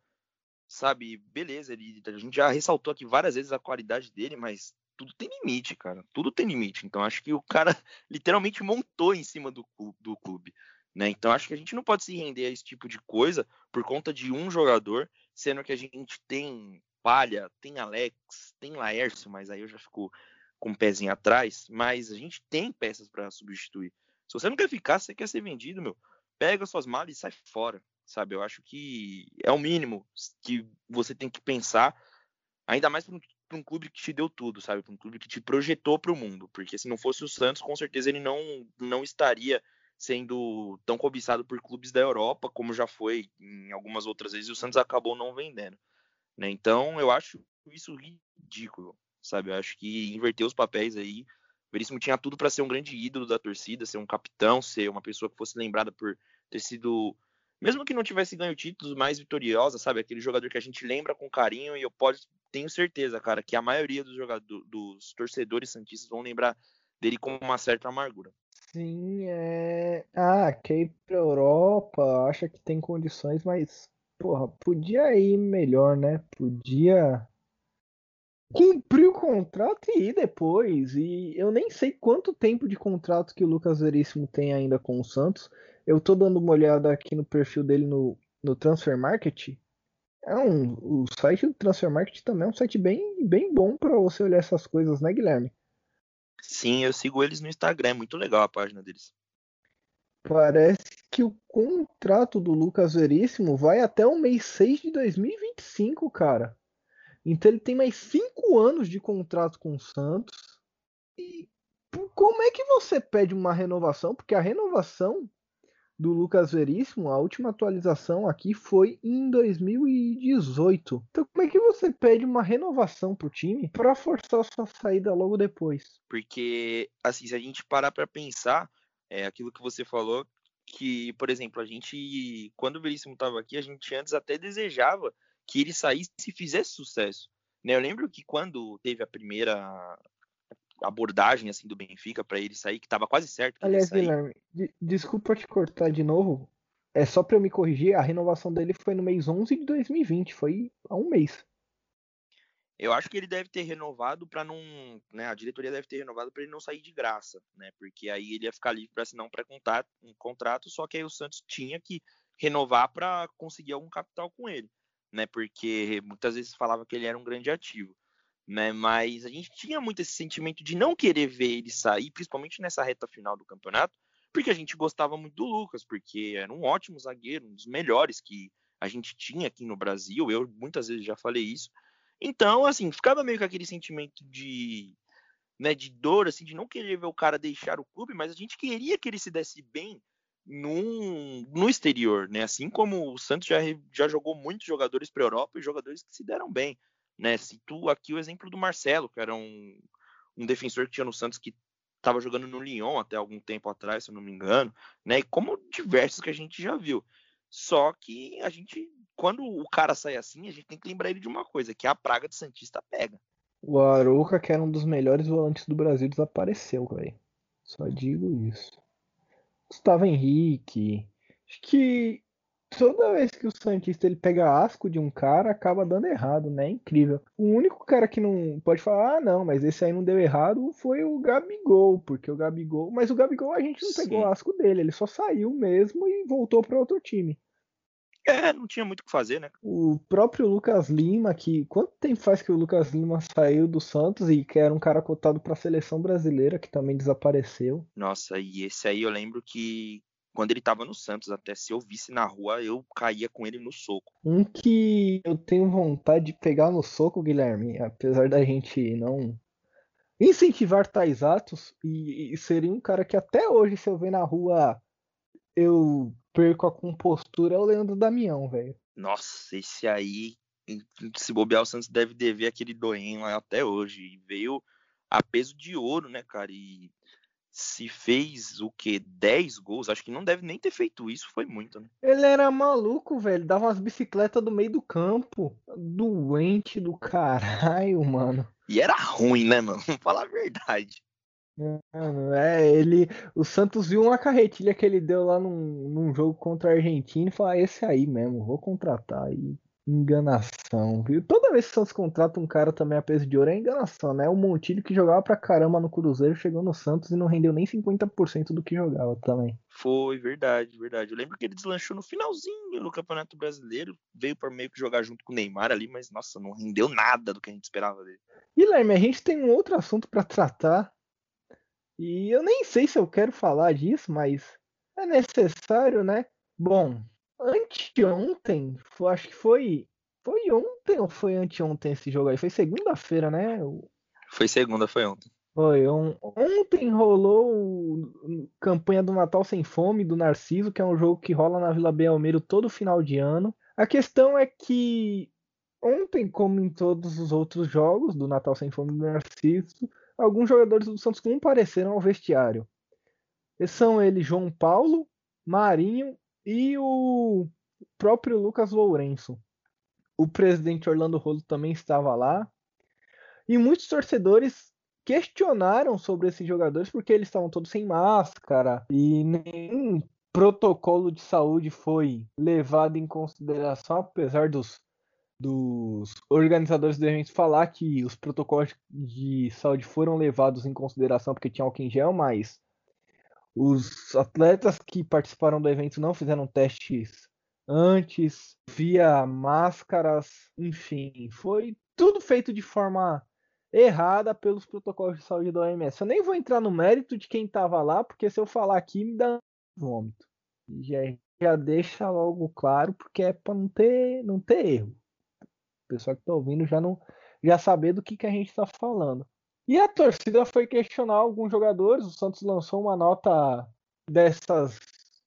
Speaker 2: sabe? Beleza, ele, a gente já ressaltou aqui várias vezes a qualidade dele, mas tudo tem limite, cara. Tudo tem limite. Então acho que o cara *laughs* literalmente montou em cima do, do clube. Né? Então acho que a gente não pode se render a esse tipo de coisa por conta de um jogador, sendo que a gente tem Palha, tem Alex, tem Laércio, mas aí eu já fico com o um pezinho atrás, mas a gente tem peças para substituir. Se você não quer ficar, você quer ser vendido, meu, pega suas malas e sai fora, sabe? Eu acho que é o mínimo que você tem que pensar, ainda mais para um, um, clube que te deu tudo, sabe? Para um clube que te projetou para o mundo, porque se não fosse o Santos, com certeza ele não, não estaria sendo tão cobiçado por clubes da Europa, como já foi em algumas outras vezes, e o Santos acabou não vendendo. Né? Então, eu acho isso ridículo sabe? Eu acho que inverter os papéis aí. O Veríssimo tinha tudo para ser um grande ídolo da torcida, ser um capitão, ser uma pessoa que fosse lembrada por ter sido, mesmo que não tivesse ganho títulos, mais vitoriosa, sabe? Aquele jogador que a gente lembra com carinho e eu pode, tenho certeza, cara, que a maioria dos dos torcedores santistas vão lembrar dele com uma certa amargura.
Speaker 1: Sim, é. Ah, quer ir Europa, acha que tem condições, mas, porra, podia ir melhor, né? Podia cumprir o contrato e ir depois. E eu nem sei quanto tempo de contrato que o Lucas Veríssimo tem ainda com o Santos. Eu tô dando uma olhada aqui no perfil dele no, no Transfer Market. É um, o site do Transfer Market também é um site bem, bem bom para você olhar essas coisas, né, Guilherme?
Speaker 2: Sim, eu sigo eles no Instagram, é muito legal a página deles.
Speaker 1: Parece que o contrato do Lucas Veríssimo vai até o mês 6 de 2025, cara. Então ele tem mais cinco anos de contrato com o Santos. E como é que você pede uma renovação? Porque a renovação do Lucas Veríssimo, a última atualização aqui foi em 2018. Então como é que você pede uma renovação pro time para forçar sua saída logo depois?
Speaker 2: Porque assim, se a gente parar para pensar, é aquilo que você falou que, por exemplo, a gente quando o Veríssimo estava aqui, a gente antes até desejava que ele saísse e fizesse sucesso. Né? Eu lembro que quando teve a primeira abordagem assim do Benfica para ele sair, que estava quase certo.
Speaker 1: Aliás, Guilherme, de, desculpa te cortar de novo. É só para eu me corrigir, a renovação dele foi no mês 11 de 2020, foi há um mês.
Speaker 2: Eu acho que ele deve ter renovado para não, né, a diretoria deve ter renovado para ele não sair de graça, né? Porque aí ele ia ficar livre para assinar um pré-contrato, um contrato, só que aí o Santos tinha que renovar para conseguir algum capital com ele, né? Porque muitas vezes falava que ele era um grande ativo, né? Mas a gente tinha muito esse sentimento de não querer ver ele sair, principalmente nessa reta final do campeonato, porque a gente gostava muito do Lucas, porque era um ótimo zagueiro, um dos melhores que a gente tinha aqui no Brasil. Eu muitas vezes já falei isso. Então, assim, ficava meio com aquele sentimento de, né, de dor, assim, de não querer ver o cara deixar o clube, mas a gente queria que ele se desse bem no, no exterior, né? Assim como o Santos já, já jogou muitos jogadores para a Europa e jogadores que se deram bem, né? Cito aqui o exemplo do Marcelo, que era um, um defensor que tinha no Santos que estava jogando no Lyon até algum tempo atrás, se eu não me engano, né? E como diversos que a gente já viu. Só que a gente quando o cara sai assim, a gente tem que lembrar ele de uma coisa, que a praga de Santista pega.
Speaker 1: O Arouca, que era um dos melhores volantes do Brasil, desapareceu, velho. Só digo isso. Gustavo Henrique. Acho que toda vez que o Santista ele pega asco de um cara, acaba dando errado, né? É incrível. O único cara que não pode falar, ah, não, mas esse aí não deu errado foi o Gabigol, porque o Gabigol. Mas o Gabigol a gente não Sim. pegou asco dele, ele só saiu mesmo e voltou para outro time.
Speaker 2: É, não tinha muito o que fazer, né?
Speaker 1: O próprio Lucas Lima, que quanto tempo faz que o Lucas Lima saiu do Santos e que era um cara cotado para a seleção brasileira, que também desapareceu?
Speaker 2: Nossa, e esse aí eu lembro que quando ele tava no Santos, até se eu visse na rua, eu caía com ele no soco.
Speaker 1: Um que eu tenho vontade de pegar no soco, Guilherme, apesar da gente não incentivar tais atos, e, e seria um cara que até hoje, se eu ver na rua, eu perco a compostura é o Leandro Damião, velho.
Speaker 2: Nossa, esse aí, se bobear, o Santos deve dever aquele doen lá até hoje. E veio a peso de ouro, né, cara? E se fez o que 10 gols, acho que não deve nem ter feito isso, foi muito, né?
Speaker 1: Ele era maluco, velho, dava umas bicicletas do meio do campo, doente do caralho, mano.
Speaker 2: E era ruim, né, mano? *laughs* Vamos falar a verdade.
Speaker 1: É, ele, o Santos viu uma carretilha que ele deu lá num, num jogo contra a Argentina e falou: ah, esse aí mesmo, vou contratar. E enganação, viu? Toda vez que o Santos contrata um cara também a peso de ouro é enganação, né? O Montilho que jogava pra caramba no Cruzeiro chegou no Santos e não rendeu nem 50% do que jogava também.
Speaker 2: Foi, verdade, verdade. Eu lembro que ele deslanchou no finalzinho no Campeonato Brasileiro, veio para meio que jogar junto com o Neymar ali, mas nossa, não rendeu nada do que a gente esperava dele.
Speaker 1: Guilherme, a gente tem um outro assunto para tratar e eu nem sei se eu quero falar disso, mas é necessário, né? Bom, anteontem, acho que foi. Foi ontem ou foi anteontem esse jogo aí? Foi segunda-feira, né?
Speaker 2: Foi segunda, foi ontem.
Speaker 1: Foi. ontem rolou a campanha do Natal Sem Fome, do Narciso, que é um jogo que rola na Vila Belmiro todo final de ano. A questão é que ontem, como em todos os outros jogos do Natal Sem Fome do Narciso, alguns jogadores do Santos compareceram ao vestiário. São eles João Paulo, Marinho e o próprio Lucas Lourenço. O presidente Orlando Rolo também estava lá. E muitos torcedores questionaram sobre esses jogadores porque eles estavam todos sem máscara e nenhum protocolo de saúde foi levado em consideração, apesar dos dos organizadores do evento falar que os protocolos de saúde foram levados em consideração porque tinha álcool em gel, mas os atletas que participaram do evento não fizeram testes antes, via máscaras, enfim, foi tudo feito de forma errada pelos protocolos de saúde da OMS. Eu nem vou entrar no mérito de quem estava lá, porque se eu falar aqui me dá vômito. Já, já deixa logo claro, porque é para não ter, não ter erro pessoal que está ouvindo já não já saber do que, que a gente está falando. E a torcida foi questionar alguns jogadores. O Santos lançou uma nota dessas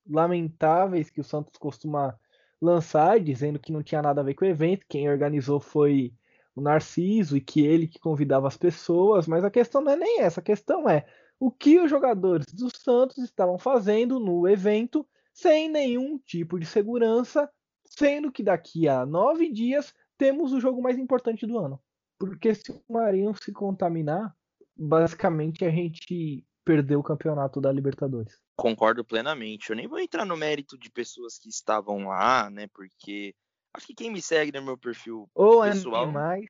Speaker 1: lamentáveis que o Santos costuma lançar, dizendo que não tinha nada a ver com o evento. Quem organizou foi o Narciso e que ele que convidava as pessoas. Mas a questão não é nem essa. A questão é o que os jogadores do Santos estavam fazendo no evento sem nenhum tipo de segurança, sendo que daqui a nove dias temos o jogo mais importante do ano. Porque se o Marinho se contaminar, basicamente a gente perdeu o campeonato da Libertadores.
Speaker 2: Concordo plenamente. Eu nem vou entrar no mérito de pessoas que estavam lá, né? Porque acho que quem me segue no meu perfil
Speaker 1: Ou
Speaker 2: pessoal.
Speaker 1: Animais.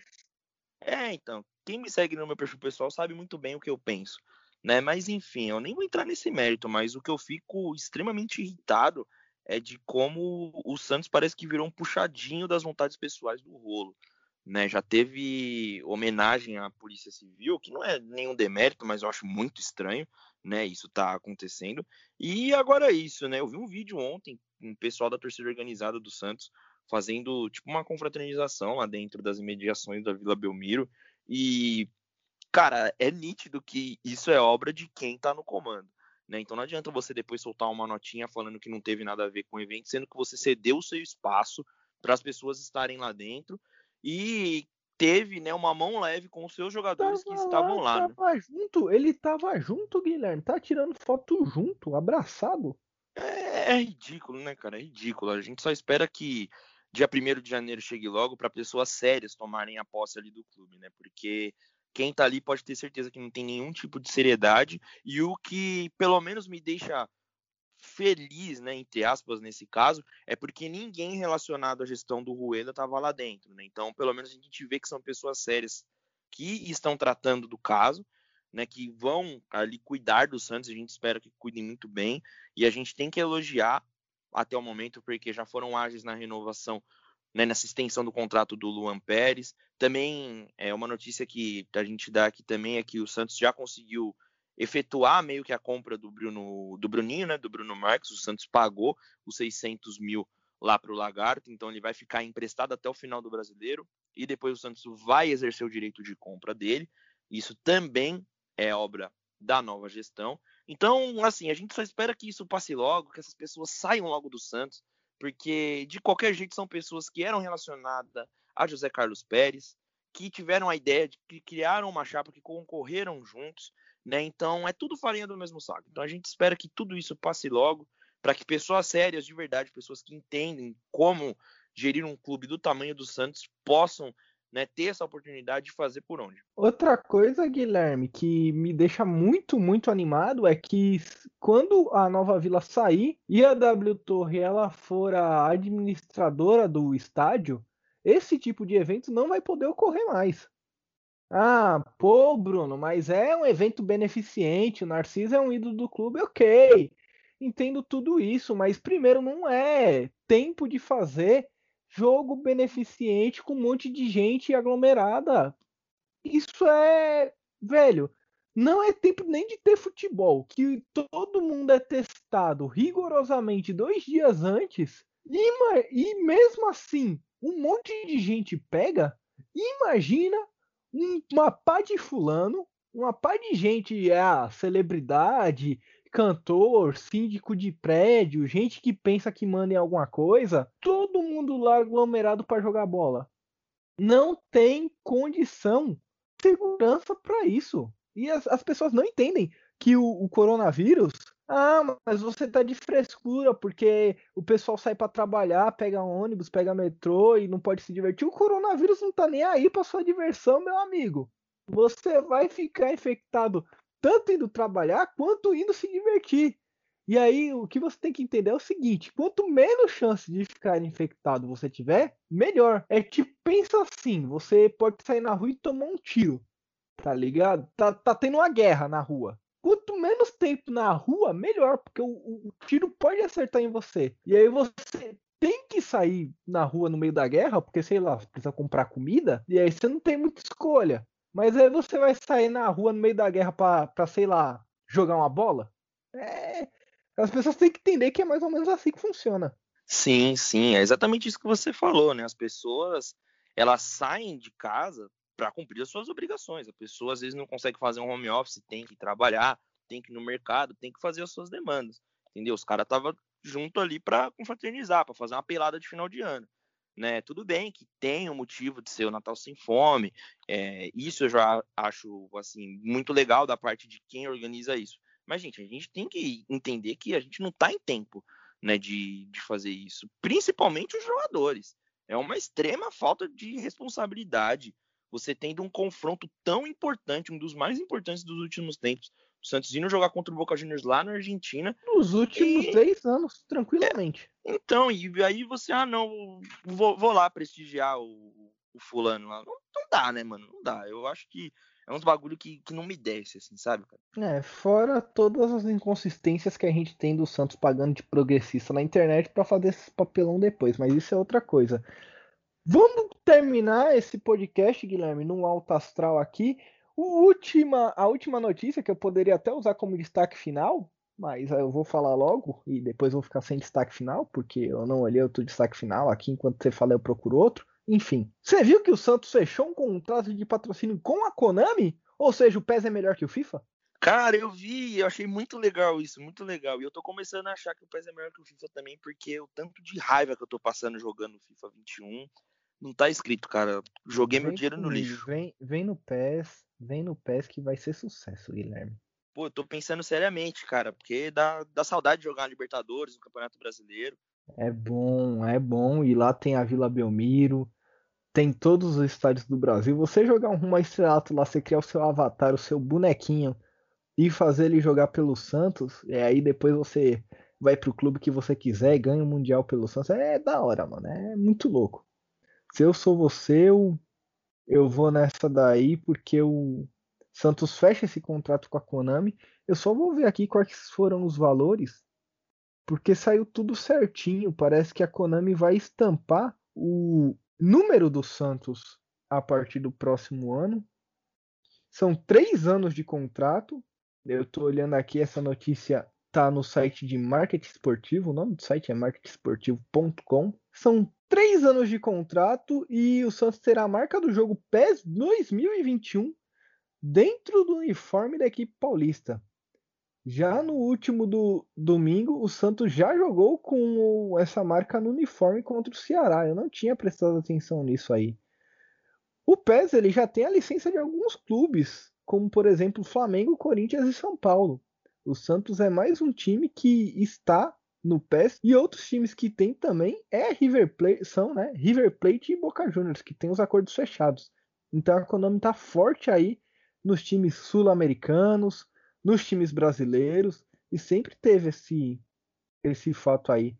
Speaker 2: É, então. Quem me segue no meu perfil pessoal sabe muito bem o que eu penso. Né? Mas enfim, eu nem vou entrar nesse mérito, mas o que eu fico extremamente irritado é de como o Santos parece que virou um puxadinho das vontades pessoais do rolo. Né, já teve homenagem à Polícia Civil, que não é nenhum demérito, mas eu acho muito estranho, né? Isso tá acontecendo. E agora é isso, né? Eu vi um vídeo ontem, um pessoal da torcida organizada do Santos fazendo tipo uma confraternização lá dentro das imediações da Vila Belmiro. E, cara, é nítido que isso é obra de quem tá no comando. Né? Então não adianta você depois soltar uma notinha falando que não teve nada a ver com o evento, sendo que você cedeu o seu espaço para as pessoas estarem lá dentro e teve né, uma mão leve com os seus jogadores tava que estavam lá.
Speaker 1: lá
Speaker 2: né?
Speaker 1: tava junto, ele tava junto, Guilherme. Tá tirando foto junto, abraçado.
Speaker 2: É, é ridículo, né, cara? É ridículo. A gente só espera que dia 1 de janeiro chegue logo para pessoas sérias tomarem a posse ali do clube, né? Porque quem tá ali pode ter certeza que não tem nenhum tipo de seriedade e o que pelo menos me deixa feliz, né, entre aspas, nesse caso, é porque ninguém relacionado à gestão do Rueda estava lá dentro, né? Então, pelo menos a gente vê que são pessoas sérias que estão tratando do caso, né, que vão ali cuidar do Santos, a gente espera que cuidem muito bem, e a gente tem que elogiar até o momento, porque já foram ágeis na renovação, né, nessa extensão do contrato do Luan Pérez. Também é uma notícia que a gente dá aqui também é que o Santos já conseguiu efetuar meio que a compra do Bruno, do Bruninho, né, do Bruno Marques. O Santos pagou os 600 mil lá para o Lagarto, então ele vai ficar emprestado até o final do Brasileiro e depois o Santos vai exercer o direito de compra dele. Isso também é obra da nova gestão. Então, assim, a gente só espera que isso passe logo, que essas pessoas saiam logo do Santos, porque de qualquer jeito são pessoas que eram relacionadas a José Carlos Pérez, que tiveram a ideia de que criaram uma chapa, que concorreram juntos, né? Então é tudo farinha do mesmo saco. Então a gente espera que tudo isso passe logo, para que pessoas sérias de verdade, pessoas que entendem como gerir um clube do tamanho do Santos, possam né, ter essa oportunidade de fazer por onde.
Speaker 1: Outra coisa, Guilherme, que me deixa muito, muito animado é que quando a Nova Vila sair e a W Torre ela for a administradora do estádio, esse tipo de evento não vai poder ocorrer mais. Ah, pô, Bruno, mas é um evento beneficente, o Narciso é um ídolo do clube, ok. Entendo tudo isso, mas primeiro não é tempo de fazer jogo beneficente com um monte de gente aglomerada. Isso é, velho, não é tempo nem de ter futebol, que todo mundo é testado rigorosamente dois dias antes, e, e mesmo assim um monte de gente pega. Imagina uma pá de fulano, uma pá de gente, a celebridade, cantor, síndico de prédio, gente que pensa que manda em alguma coisa, todo mundo lá aglomerado para jogar bola. Não tem condição, segurança para isso. E as, as, pessoas não entendem que o, o, coronavírus. Ah, mas você tá de frescura porque o pessoal sai para trabalhar, pega ônibus, pega metrô e não pode se divertir. O coronavírus não tá nem aí para sua diversão, meu amigo. Você vai ficar infectado tanto indo trabalhar quanto indo se divertir. E aí o que você tem que entender é o seguinte: quanto menos chance de ficar infectado você tiver, melhor. É tipo, pensa assim: você pode sair na rua e tomar um tiro, tá ligado? Tá, tá tendo uma guerra na rua. Quanto menos tempo na rua, melhor, porque o, o tiro pode acertar em você. E aí você tem que sair na rua no meio da guerra, porque sei lá, precisa comprar comida, e aí você não tem muita escolha. Mas aí você vai sair na rua no meio da guerra pra sei lá, jogar uma bola? É. As pessoas têm que entender que é mais ou menos assim que funciona.
Speaker 2: Sim, sim, é exatamente isso que você falou, né? As pessoas, elas saem de casa para cumprir as suas obrigações. A pessoa às vezes não consegue fazer um home office, tem que trabalhar, tem que ir no mercado, tem que fazer as suas demandas, entendeu? Os caras estavam junto ali para confraternizar, para fazer uma pelada de final de ano né? Tudo bem que tem um motivo de ser o Natal sem fome, é, isso eu já acho assim muito legal da parte de quem organiza isso. Mas gente, a gente tem que entender que a gente não está em tempo, né, de, de fazer isso, principalmente os jogadores. É uma extrema falta de responsabilidade você tendo um confronto tão importante, um dos mais importantes dos últimos tempos. O Santos indo jogar contra o Boca Juniors lá na Argentina.
Speaker 1: Nos últimos e... 10 anos, tranquilamente.
Speaker 2: É, então, e aí você, ah, não, vou, vou lá prestigiar o, o fulano lá. Não, não, dá, né, mano? Não dá. Eu acho que é uns bagulho que, que não me desce, assim, sabe,
Speaker 1: cara? É, fora todas as inconsistências que a gente tem do Santos pagando de progressista na internet para fazer esse papelão depois, mas isso é outra coisa. Vamos terminar esse podcast, Guilherme, num alto astral aqui. Última, a última notícia que eu poderia até usar como destaque final, mas eu vou falar logo e depois vou ficar sem destaque final, porque eu não olhei outro destaque final aqui. Enquanto você fala, eu procuro outro. Enfim, você viu que o Santos fechou um contrato de patrocínio com a Konami? Ou seja, o PES é melhor que o FIFA?
Speaker 2: Cara, eu vi, eu achei muito legal isso, muito legal. E eu tô começando a achar que o PES é melhor que o FIFA também, porque o tanto de raiva que eu tô passando jogando FIFA 21 não tá escrito, cara. Joguei vem meu dinheiro no lixo.
Speaker 1: Vem, vem no PES, vem no PES que vai ser sucesso, Guilherme.
Speaker 2: Pô, eu tô pensando seriamente, cara, porque dá, dá saudade de jogar na Libertadores, no Campeonato Brasileiro.
Speaker 1: É bom, é bom. E lá tem a Vila Belmiro, tem todos os estádios do Brasil. Você jogar um rumo estrelato lá, você criar o seu avatar, o seu bonequinho e fazer ele jogar pelo Santos, e aí depois você vai pro clube que você quiser e ganha o Mundial pelo Santos. É da hora, mano. É muito louco se eu sou você, eu, eu vou nessa daí porque o Santos fecha esse contrato com a Konami. Eu só vou ver aqui quais foram os valores, porque saiu tudo certinho. Parece que a Konami vai estampar o número do Santos a partir do próximo ano. São três anos de contrato. Eu estou olhando aqui, essa notícia tá no site de marketing esportivo. O nome do site é marketingesportivo.com. São três anos de contrato e o Santos terá a marca do jogo PES 2021 dentro do uniforme da equipe paulista. Já no último do domingo, o Santos já jogou com essa marca no uniforme contra o Ceará. Eu não tinha prestado atenção nisso aí. O PES ele já tem a licença de alguns clubes, como por exemplo Flamengo, Corinthians e São Paulo. O Santos é mais um time que está no PES. E outros times que tem também é River Plate, são, né? River Plate e Boca Juniors, que tem os acordos fechados. Então a Konami tá forte aí nos times sul-americanos, nos times brasileiros, e sempre teve esse, esse fato aí.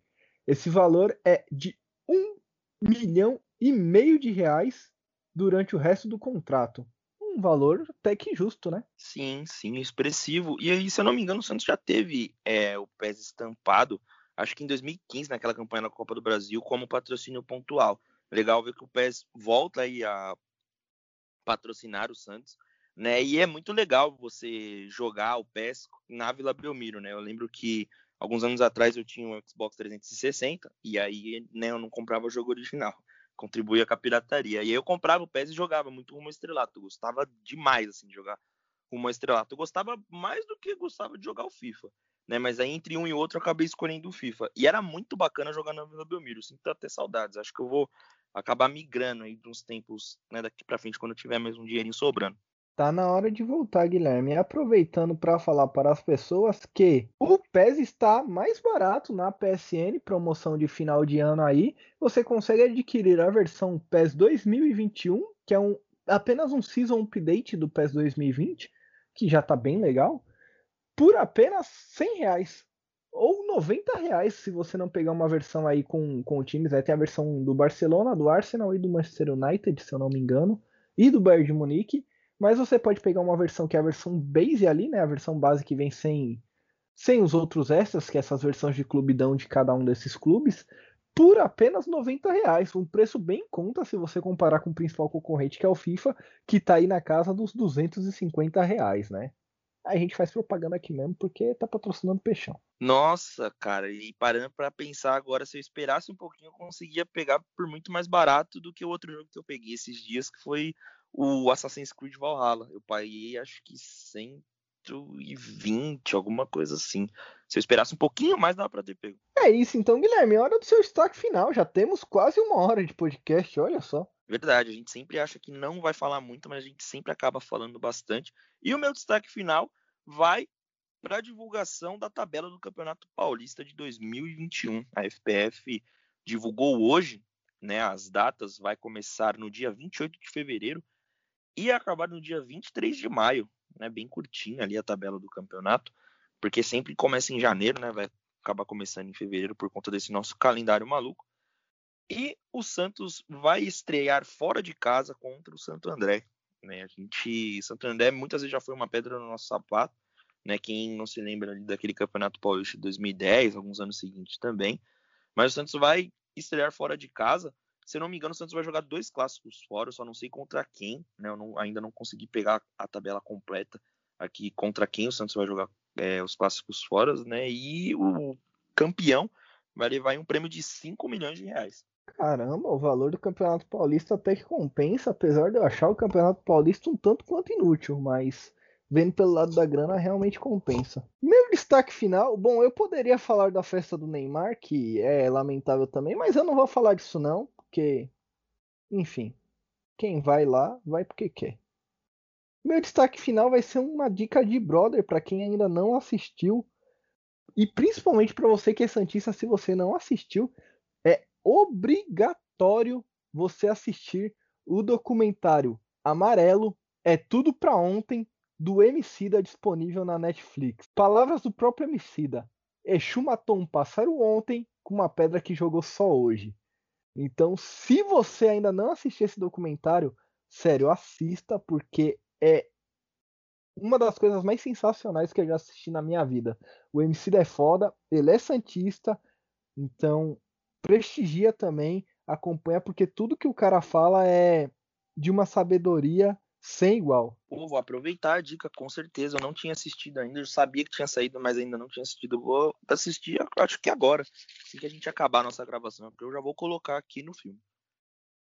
Speaker 1: Esse valor é de um milhão e meio de reais durante o resto do contrato um valor até que justo, né?
Speaker 2: Sim, sim, expressivo. E aí, se eu não me engano, o Santos já teve é, o PES estampado, acho que em 2015, naquela campanha da Copa do Brasil, como patrocínio pontual. Legal ver que o PES volta aí a patrocinar o Santos, né? E é muito legal você jogar o PES na Vila Belmiro, né? Eu lembro que alguns anos atrás eu tinha um Xbox 360 e aí né, eu não comprava o jogo original contribuía com a pirataria. E aí eu comprava o PES e jogava muito Rumo Estrelato. Eu gostava demais, assim, de jogar Rumo Estrelato. Eu gostava mais do que gostava de jogar o FIFA. Né? Mas aí entre um e outro eu acabei escolhendo o FIFA. E era muito bacana jogar na Vila Belmiro. Sinto até saudades. Acho que eu vou acabar migrando aí de uns tempos né, daqui para frente quando eu tiver mais um dinheirinho sobrando.
Speaker 1: Tá na hora de voltar, Guilherme. Aproveitando para falar para as pessoas que o PES está mais barato na PSN, promoção de final de ano aí. Você consegue adquirir a versão PES 2021, que é um, apenas um season update do PES 2020, que já tá bem legal, por apenas 100 reais. Ou 90 reais se você não pegar uma versão aí com, com times. Aí tem a versão do Barcelona, do Arsenal e do Manchester United, se eu não me engano, e do Bayern de Munique. Mas você pode pegar uma versão que é a versão base ali, né? A versão base que vem sem, sem os outros extras, que é essas versões de clube dão de cada um desses clubes, por apenas 90 reais. Um preço bem em conta se você comparar com o principal concorrente, que é o FIFA, que está aí na casa dos 250 reais, né? A gente faz propaganda aqui mesmo porque tá patrocinando Peixão.
Speaker 2: Nossa, cara, e parando para pensar agora, se eu esperasse um pouquinho, eu conseguia pegar por muito mais barato do que o outro jogo que eu peguei esses dias, que foi o Assassin's Creed Valhalla. Eu paguei acho que 120, alguma coisa assim. Se eu esperasse um pouquinho mais, dava pra ter pego.
Speaker 1: É isso então, Guilherme. Hora do seu destaque final. Já temos quase uma hora de podcast, olha só.
Speaker 2: Verdade, a gente sempre acha que não vai falar muito, mas a gente sempre acaba falando bastante. E o meu destaque final vai para a divulgação da tabela do Campeonato Paulista de 2021. A FPF divulgou hoje, né, as datas, vai começar no dia 28 de fevereiro ia acabar no dia 23 de maio, né? Bem curtinha ali a tabela do campeonato, porque sempre começa em janeiro, né? Vai acabar começando em fevereiro por conta desse nosso calendário maluco. E o Santos vai estrear fora de casa contra o Santo André. Né? A gente, Santo André muitas vezes já foi uma pedra no nosso sapato, né? Quem não se lembra daquele Campeonato Paulista de 2010, alguns anos seguintes também. Mas o Santos vai estrear fora de casa. Se eu não me engano, o Santos vai jogar dois clássicos fora, eu só não sei contra quem, né? Eu não, ainda não consegui pegar a tabela completa aqui contra quem o Santos vai jogar é, os clássicos fora, né? E o campeão vai levar um prêmio de 5 milhões de reais.
Speaker 1: Caramba, o valor do Campeonato Paulista até que compensa, apesar de eu achar o Campeonato Paulista um tanto quanto inútil, mas vendo pelo lado da grana realmente compensa. Meu destaque final, bom, eu poderia falar da festa do Neymar, que é lamentável também, mas eu não vou falar disso não, porque enfim, quem vai lá, vai porque quer. Meu destaque final vai ser uma dica de brother para quem ainda não assistiu e principalmente para você que é santista, se você não assistiu, obrigatório você assistir o documentário Amarelo é tudo para ontem do Emicida disponível na Netflix. Palavras do próprio Emicida. Exu matou um pássaro ontem com uma pedra que jogou só hoje. Então, se você ainda não assistiu esse documentário, sério, assista porque é uma das coisas mais sensacionais que eu já assisti na minha vida. O MC é foda, ele é santista, então prestigia também, acompanha, porque tudo que o cara fala é de uma sabedoria sem igual.
Speaker 2: Pô, vou aproveitar a dica, com certeza. Eu não tinha assistido ainda, eu sabia que tinha saído, mas ainda não tinha assistido. Eu vou assistir, acho que agora, assim que a gente acabar a nossa gravação, porque eu já vou colocar aqui no filme.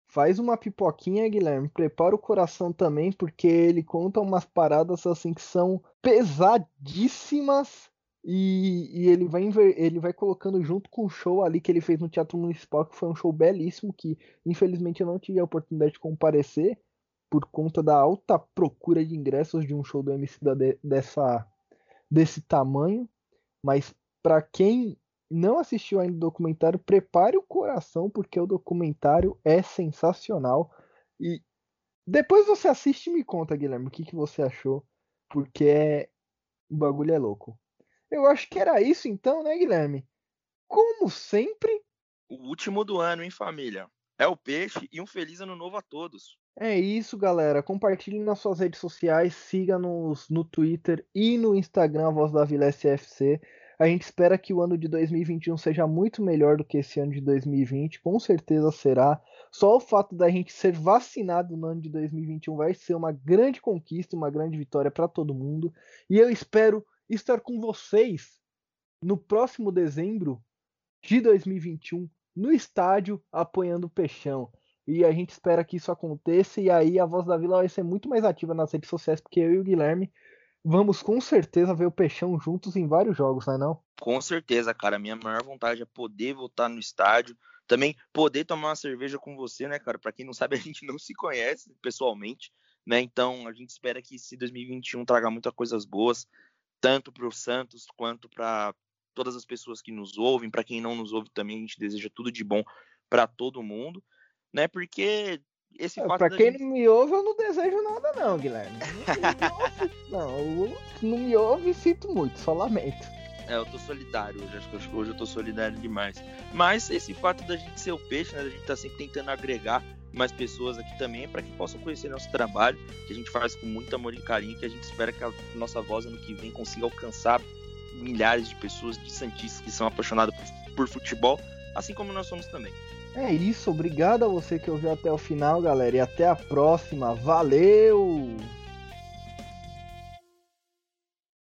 Speaker 1: Faz uma pipoquinha, Guilherme. Prepara o coração também, porque ele conta umas paradas assim que são pesadíssimas. E, e ele, vai ele vai colocando junto com o show ali que ele fez no Teatro Municipal, que foi um show belíssimo, que infelizmente eu não tive a oportunidade de comparecer por conta da alta procura de ingressos de um show do MC da, dessa, desse tamanho. Mas para quem não assistiu ainda o documentário, prepare o coração, porque o documentário é sensacional. E depois você assiste e me conta, Guilherme, o que, que você achou, porque é... o bagulho é louco. Eu acho que era isso então, né, Guilherme? Como sempre.
Speaker 2: O último do ano, hein, família? É o peixe e um feliz ano novo a todos.
Speaker 1: É isso, galera. Compartilhe nas suas redes sociais, siga-nos no Twitter e no Instagram, a Voz da Vila SFC. A gente espera que o ano de 2021 seja muito melhor do que esse ano de 2020, com certeza será. Só o fato da gente ser vacinado no ano de 2021 vai ser uma grande conquista, uma grande vitória para todo mundo. E eu espero estar com vocês no próximo dezembro de 2021 no estádio apoiando o Peixão. E a gente espera que isso aconteça. E aí a Voz da Vila vai ser muito mais ativa nas redes sociais, porque eu e o Guilherme vamos com certeza ver o Peixão juntos em vários jogos, não é não?
Speaker 2: Com certeza, cara. Minha maior vontade é poder voltar no estádio. Também poder tomar uma cerveja com você, né, cara? Para quem não sabe, *laughs* a gente não se conhece pessoalmente, né? Então a gente espera que esse 2021 traga muitas coisas boas, tanto para o Santos quanto para todas as pessoas que nos ouvem. Para quem não nos ouve também, a gente deseja tudo de bom para todo mundo, né? Porque esse
Speaker 1: é, fato. Pra quem gente... não me ouve, eu não desejo nada, não, Guilherme. *laughs* Não, não, não me ouve e sinto muito, só lamento.
Speaker 2: É, eu tô solidário hoje, acho que hoje eu tô solidário demais. Mas esse fato da gente ser o peixe, né, da gente tá sempre tentando agregar mais pessoas aqui também, para que possam conhecer nosso trabalho, que a gente faz com muito amor e carinho, que a gente espera que a nossa voz ano que vem consiga alcançar milhares de pessoas de Santistas que são apaixonadas por, por futebol, assim como nós somos também.
Speaker 1: É isso, obrigado a você que ouviu até o final, galera, e até a próxima. Valeu!